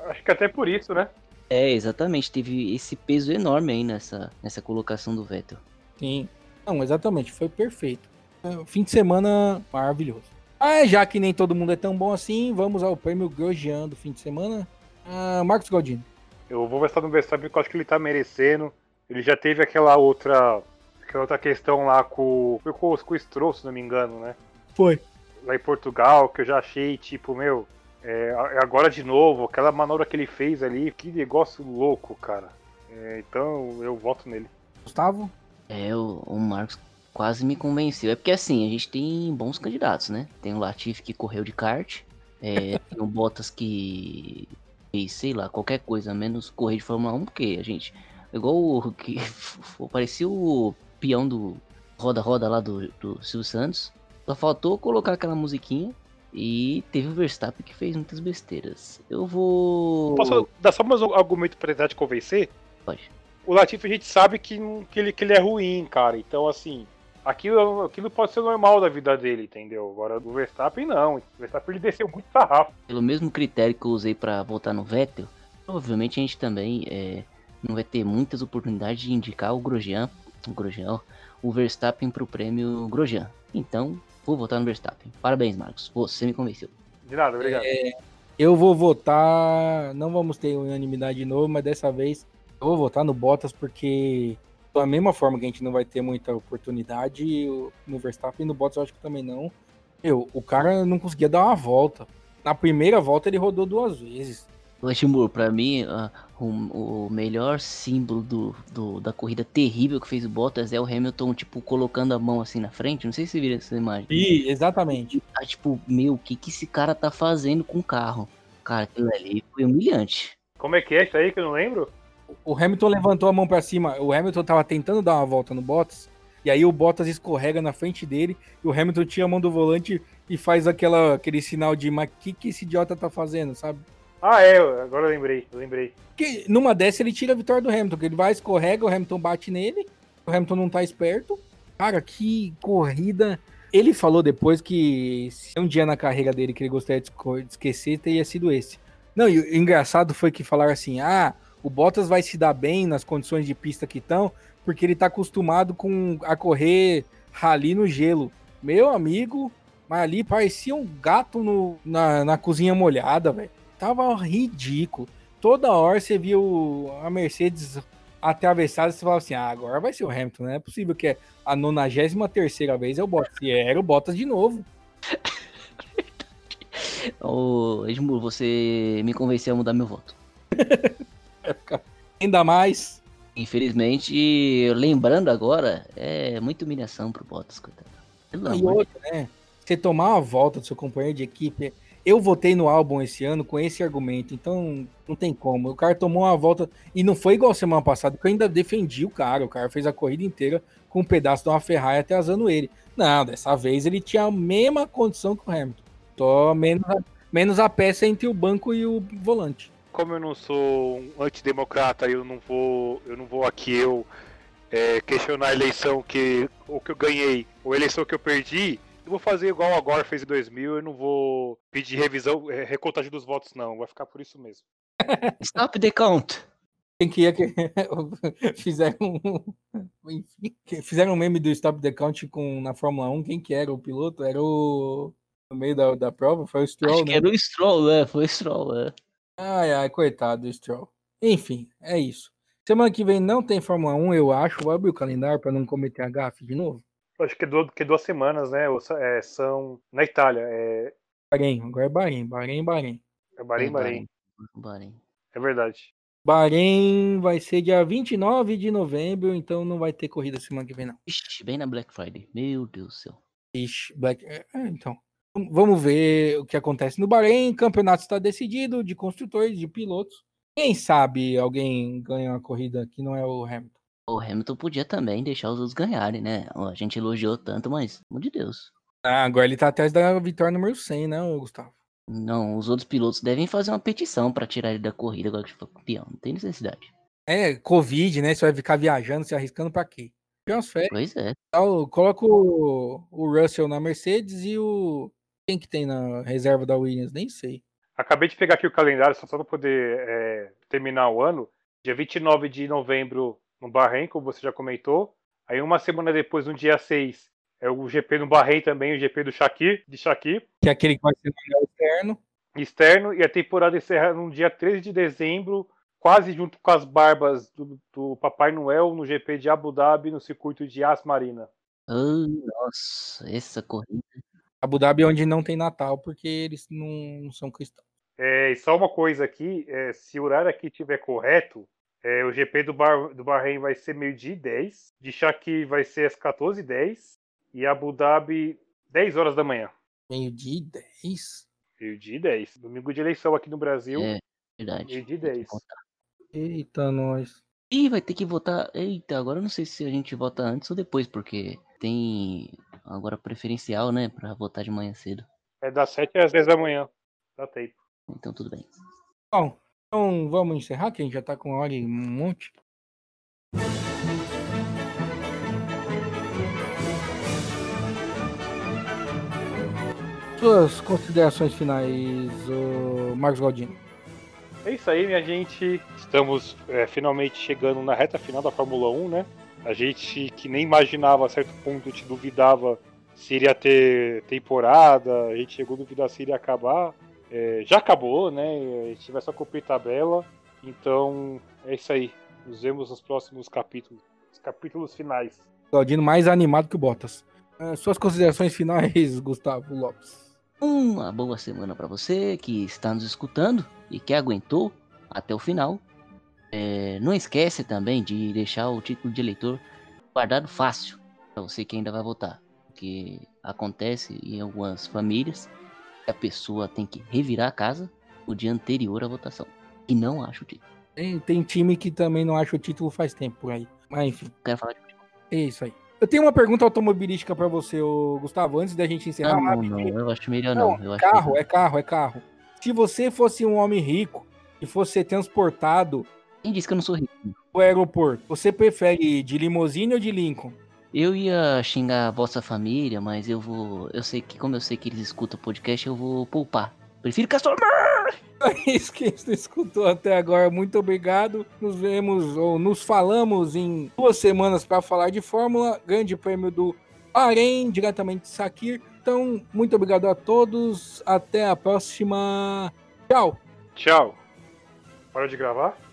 Acho que até por isso, né? É, exatamente. Teve esse peso enorme aí nessa, nessa colocação do Vettel. Sim. Não, exatamente. Foi perfeito. É, fim de semana maravilhoso. Ah, já que nem todo mundo é tão bom assim, vamos ao prêmio Grosjean do fim de semana. Ah, Marcos Galdino. Eu vou estar no Verstappen porque eu acho que ele tá merecendo. Ele já teve aquela outra. Aquela outra questão lá com. Foi com, com o Stroll, se não me engano, né? Foi. Lá em Portugal, que eu já achei, tipo, meu. É, é agora de novo, aquela manobra que ele fez ali, que negócio louco, cara. É, então eu voto nele. Gustavo? É, o, o Marcos quase me convenceu. É porque assim, a gente tem bons candidatos, né? Tem o Latifi que correu de kart, é, tem o Bottas que fez, sei lá, qualquer coisa, menos correr de Fórmula 1, porque a gente. Igual o que parecia o peão do roda-roda lá do, do Silvio Santos. Só faltou colocar aquela musiquinha e teve o Verstappen que fez muitas besteiras. Eu vou. Posso dar só mais um argumento pra tentar te convencer? Pode. O Latifi a gente sabe que, que, ele, que ele é ruim, cara. Então, assim, aquilo, aquilo pode ser normal da vida dele, entendeu? Agora do Verstappen não. O Verstappen ele desceu muito sarrafo. Pelo mesmo critério que eu usei para votar no Vettel, provavelmente a gente também é, não vai ter muitas oportunidades de indicar o Grosjean, o Grosjean, o Verstappen pro prêmio Grosjean. Então, vou votar no Verstappen. Parabéns, Marcos. Você me convenceu. De nada, obrigado. É, eu vou votar. Não vamos ter unanimidade de novo, mas dessa vez eu vou votar no Bottas porque da mesma forma que a gente não vai ter muita oportunidade no Verstappen e no Bottas eu acho que também não. Meu, o cara não conseguia dar uma volta. Na primeira volta ele rodou duas vezes. Timur, pra mim, uh, o, o, melhor símbolo do, do, da corrida terrível que fez o Bottas é o Hamilton, tipo, colocando a mão assim na frente. Não sei se você viram essa imagem. Sim, exatamente. Ah, tipo, meu, o que, que esse cara tá fazendo com o carro? Cara, aquilo ali foi humilhante. Como é que é isso aí que eu não lembro? O Hamilton levantou a mão para cima. O Hamilton tava tentando dar uma volta no Bottas. E aí o Bottas escorrega na frente dele. E o Hamilton tira a mão do volante e faz aquela, aquele sinal de mas que, que esse idiota tá fazendo, sabe? Ah, é, agora eu lembrei, eu lembrei. Que numa dessa ele tira a vitória do Hamilton, que ele vai, escorrega, o Hamilton bate nele, o Hamilton não tá esperto. Cara, que corrida. Ele falou depois que se um dia na carreira dele que ele gostaria de esquecer, teria sido esse. Não, e o engraçado foi que falaram assim: ah, o Bottas vai se dar bem nas condições de pista que estão, porque ele está acostumado com a correr rali no gelo. Meu amigo, mas ali parecia um gato no, na, na cozinha molhada, velho. Tava ridículo. Toda hora você viu a Mercedes atravessada e você falava assim: ah, agora vai ser o Hamilton, não é possível que é a 93 vez é o Bottas. E era o Bottas de novo. Ô, Edmur, você me convenceu a mudar meu voto. Ainda mais. Infelizmente, lembrando agora, é muita humilhação pro Bottas, coitado. Pelo e outra, né? Você tomar uma volta do seu companheiro de equipe eu votei no álbum esse ano com esse argumento, então não tem como. O cara tomou uma volta e não foi igual semana passada, que eu ainda defendi o cara. O cara fez a corrida inteira com um pedaço de uma Ferrari atrasando ele. Não, dessa vez ele tinha a mesma condição que o Hamilton. Só menos a, menos a peça entre o banco e o volante. Como eu não sou um antidemocrata, eu não vou, eu não vou aqui eu é, questionar a eleição que o que eu ganhei, ou a eleição que eu perdi eu vou fazer igual o Agora fez em 2000, eu não vou pedir revisão, é, recontagem dos votos, não. Vai ficar por isso mesmo. Stop the count. Quem que ia que fizeram um... Enfim, fizeram um meme do Stop the Count com, na Fórmula 1. Quem que era o piloto? Era o. No meio da, da prova? Foi o Stroll, Acho né? que era o Stroll, é. Foi o Stroll, é. Ai, ai, coitado do Stroll. Enfim, é isso. Semana que vem não tem Fórmula 1, eu acho. Vou abrir o calendário para não cometer a gafe de novo. Acho que, do, que duas semanas, né? É, são na Itália. É Bahrein, agora é Bahrein, Bahrein, Bahrein. É Bahrein, Bahrein. Bahrein. É verdade. Bahrein vai ser dia 29 de novembro, então não vai ter corrida semana que vem, não. Ixi, bem na Black Friday. Meu Deus do céu. Ixi, Black... é, é, então. Vamos ver o que acontece no Bahrein. O campeonato está decidido de construtores, de pilotos. Quem sabe alguém ganha uma corrida que não é o Hamilton. O Hamilton podia também deixar os outros ganharem, né? A gente elogiou tanto, mas, pelo amor de Deus. Ah, agora ele tá atrás da vitória número 100, né, Gustavo? Não, os outros pilotos devem fazer uma petição pra tirar ele da corrida agora que for campeão. Não tem necessidade. É, Covid, né? Você vai ficar viajando, se arriscando pra quê? Umas férias. Pois é. tal, Coloca o, o Russell na Mercedes e o. Quem que tem na reserva da Williams? Nem sei. Acabei de pegar aqui o calendário, só para poder é, terminar o ano. Dia 29 de novembro no Bahrein, como você já comentou. Aí uma semana depois, no dia 6, é o GP no Bahrein também, o GP do Shakir, de Shakir, Que é aquele que vai ser externo. externo. E a temporada encerra no dia 13 de dezembro, quase junto com as barbas do, do Papai Noel no GP de Abu Dhabi, no circuito de As Marina. Ah, nossa, essa corrida. Abu Dhabi é onde não tem Natal, porque eles não, são cristãos. É, e só uma coisa aqui, é, se o horário aqui estiver correto, é, o GP do, Bar, do Bahrein vai ser meio-dia e 10, de Shakir vai ser às 14h10 e Abu Dhabi 10 horas da manhã. Meio-dia e 10? Meio-dia e 10. Domingo de eleição aqui no Brasil, É, verdade. meio-dia e Tem que 10. votar. Eita, nós. Ih, vai ter que votar. Eita, agora eu não sei se a gente vota antes ou depois, porque tem agora preferencial, né, pra votar de manhã cedo. É das 7 às 10 da manhã. Dá tempo. Então tudo bem. Bom, então vamos encerrar, que a gente já tá com uma hora e um monte. Suas considerações finais, ô Marcos Galdino. É isso aí, minha gente. Estamos é, finalmente chegando na reta final da Fórmula 1, né? A gente que nem imaginava a certo ponto, te duvidava se iria ter temporada, a gente chegou a duvidar se iria acabar. É, já acabou, né? A gente vai só cumprir tabela. Então é isso aí. Nos vemos nos próximos capítulos. Os capítulos finais. Galdino mais animado que o Bottas. Ah, suas considerações finais, Gustavo Lopes. Uma boa semana pra você que está nos escutando e que aguentou até o final. É, não esquece também de deixar o título de eleitor guardado fácil para você que ainda vai votar, porque acontece em algumas famílias que a pessoa tem que revirar a casa o dia anterior à votação e não acha o título. Tem, tem time que também não acha o título faz tempo por aí. Mas enfim, Quero falar de futebol. é isso aí. Eu tenho uma pergunta automobilística pra você, Gustavo, antes da gente encerrar. Ah, não, não, eu acho melhor não. Acho carro, é carro, é carro. Se você fosse um homem rico e fosse ser transportado Quem disse que eu não sou rico? pro aeroporto, você prefere ir de limusine ou de Lincoln? Eu ia xingar a vossa família, mas eu vou. Eu sei que, como eu sei que eles escutam o podcast, eu vou poupar. Prefiro Castor. É isso que você escutou até agora. Muito obrigado. Nos vemos ou nos falamos em duas semanas para falar de Fórmula. Grande prêmio do Bahrein, diretamente de Sakir. Então, muito obrigado a todos. Até a próxima. Tchau. Tchau. Para de gravar?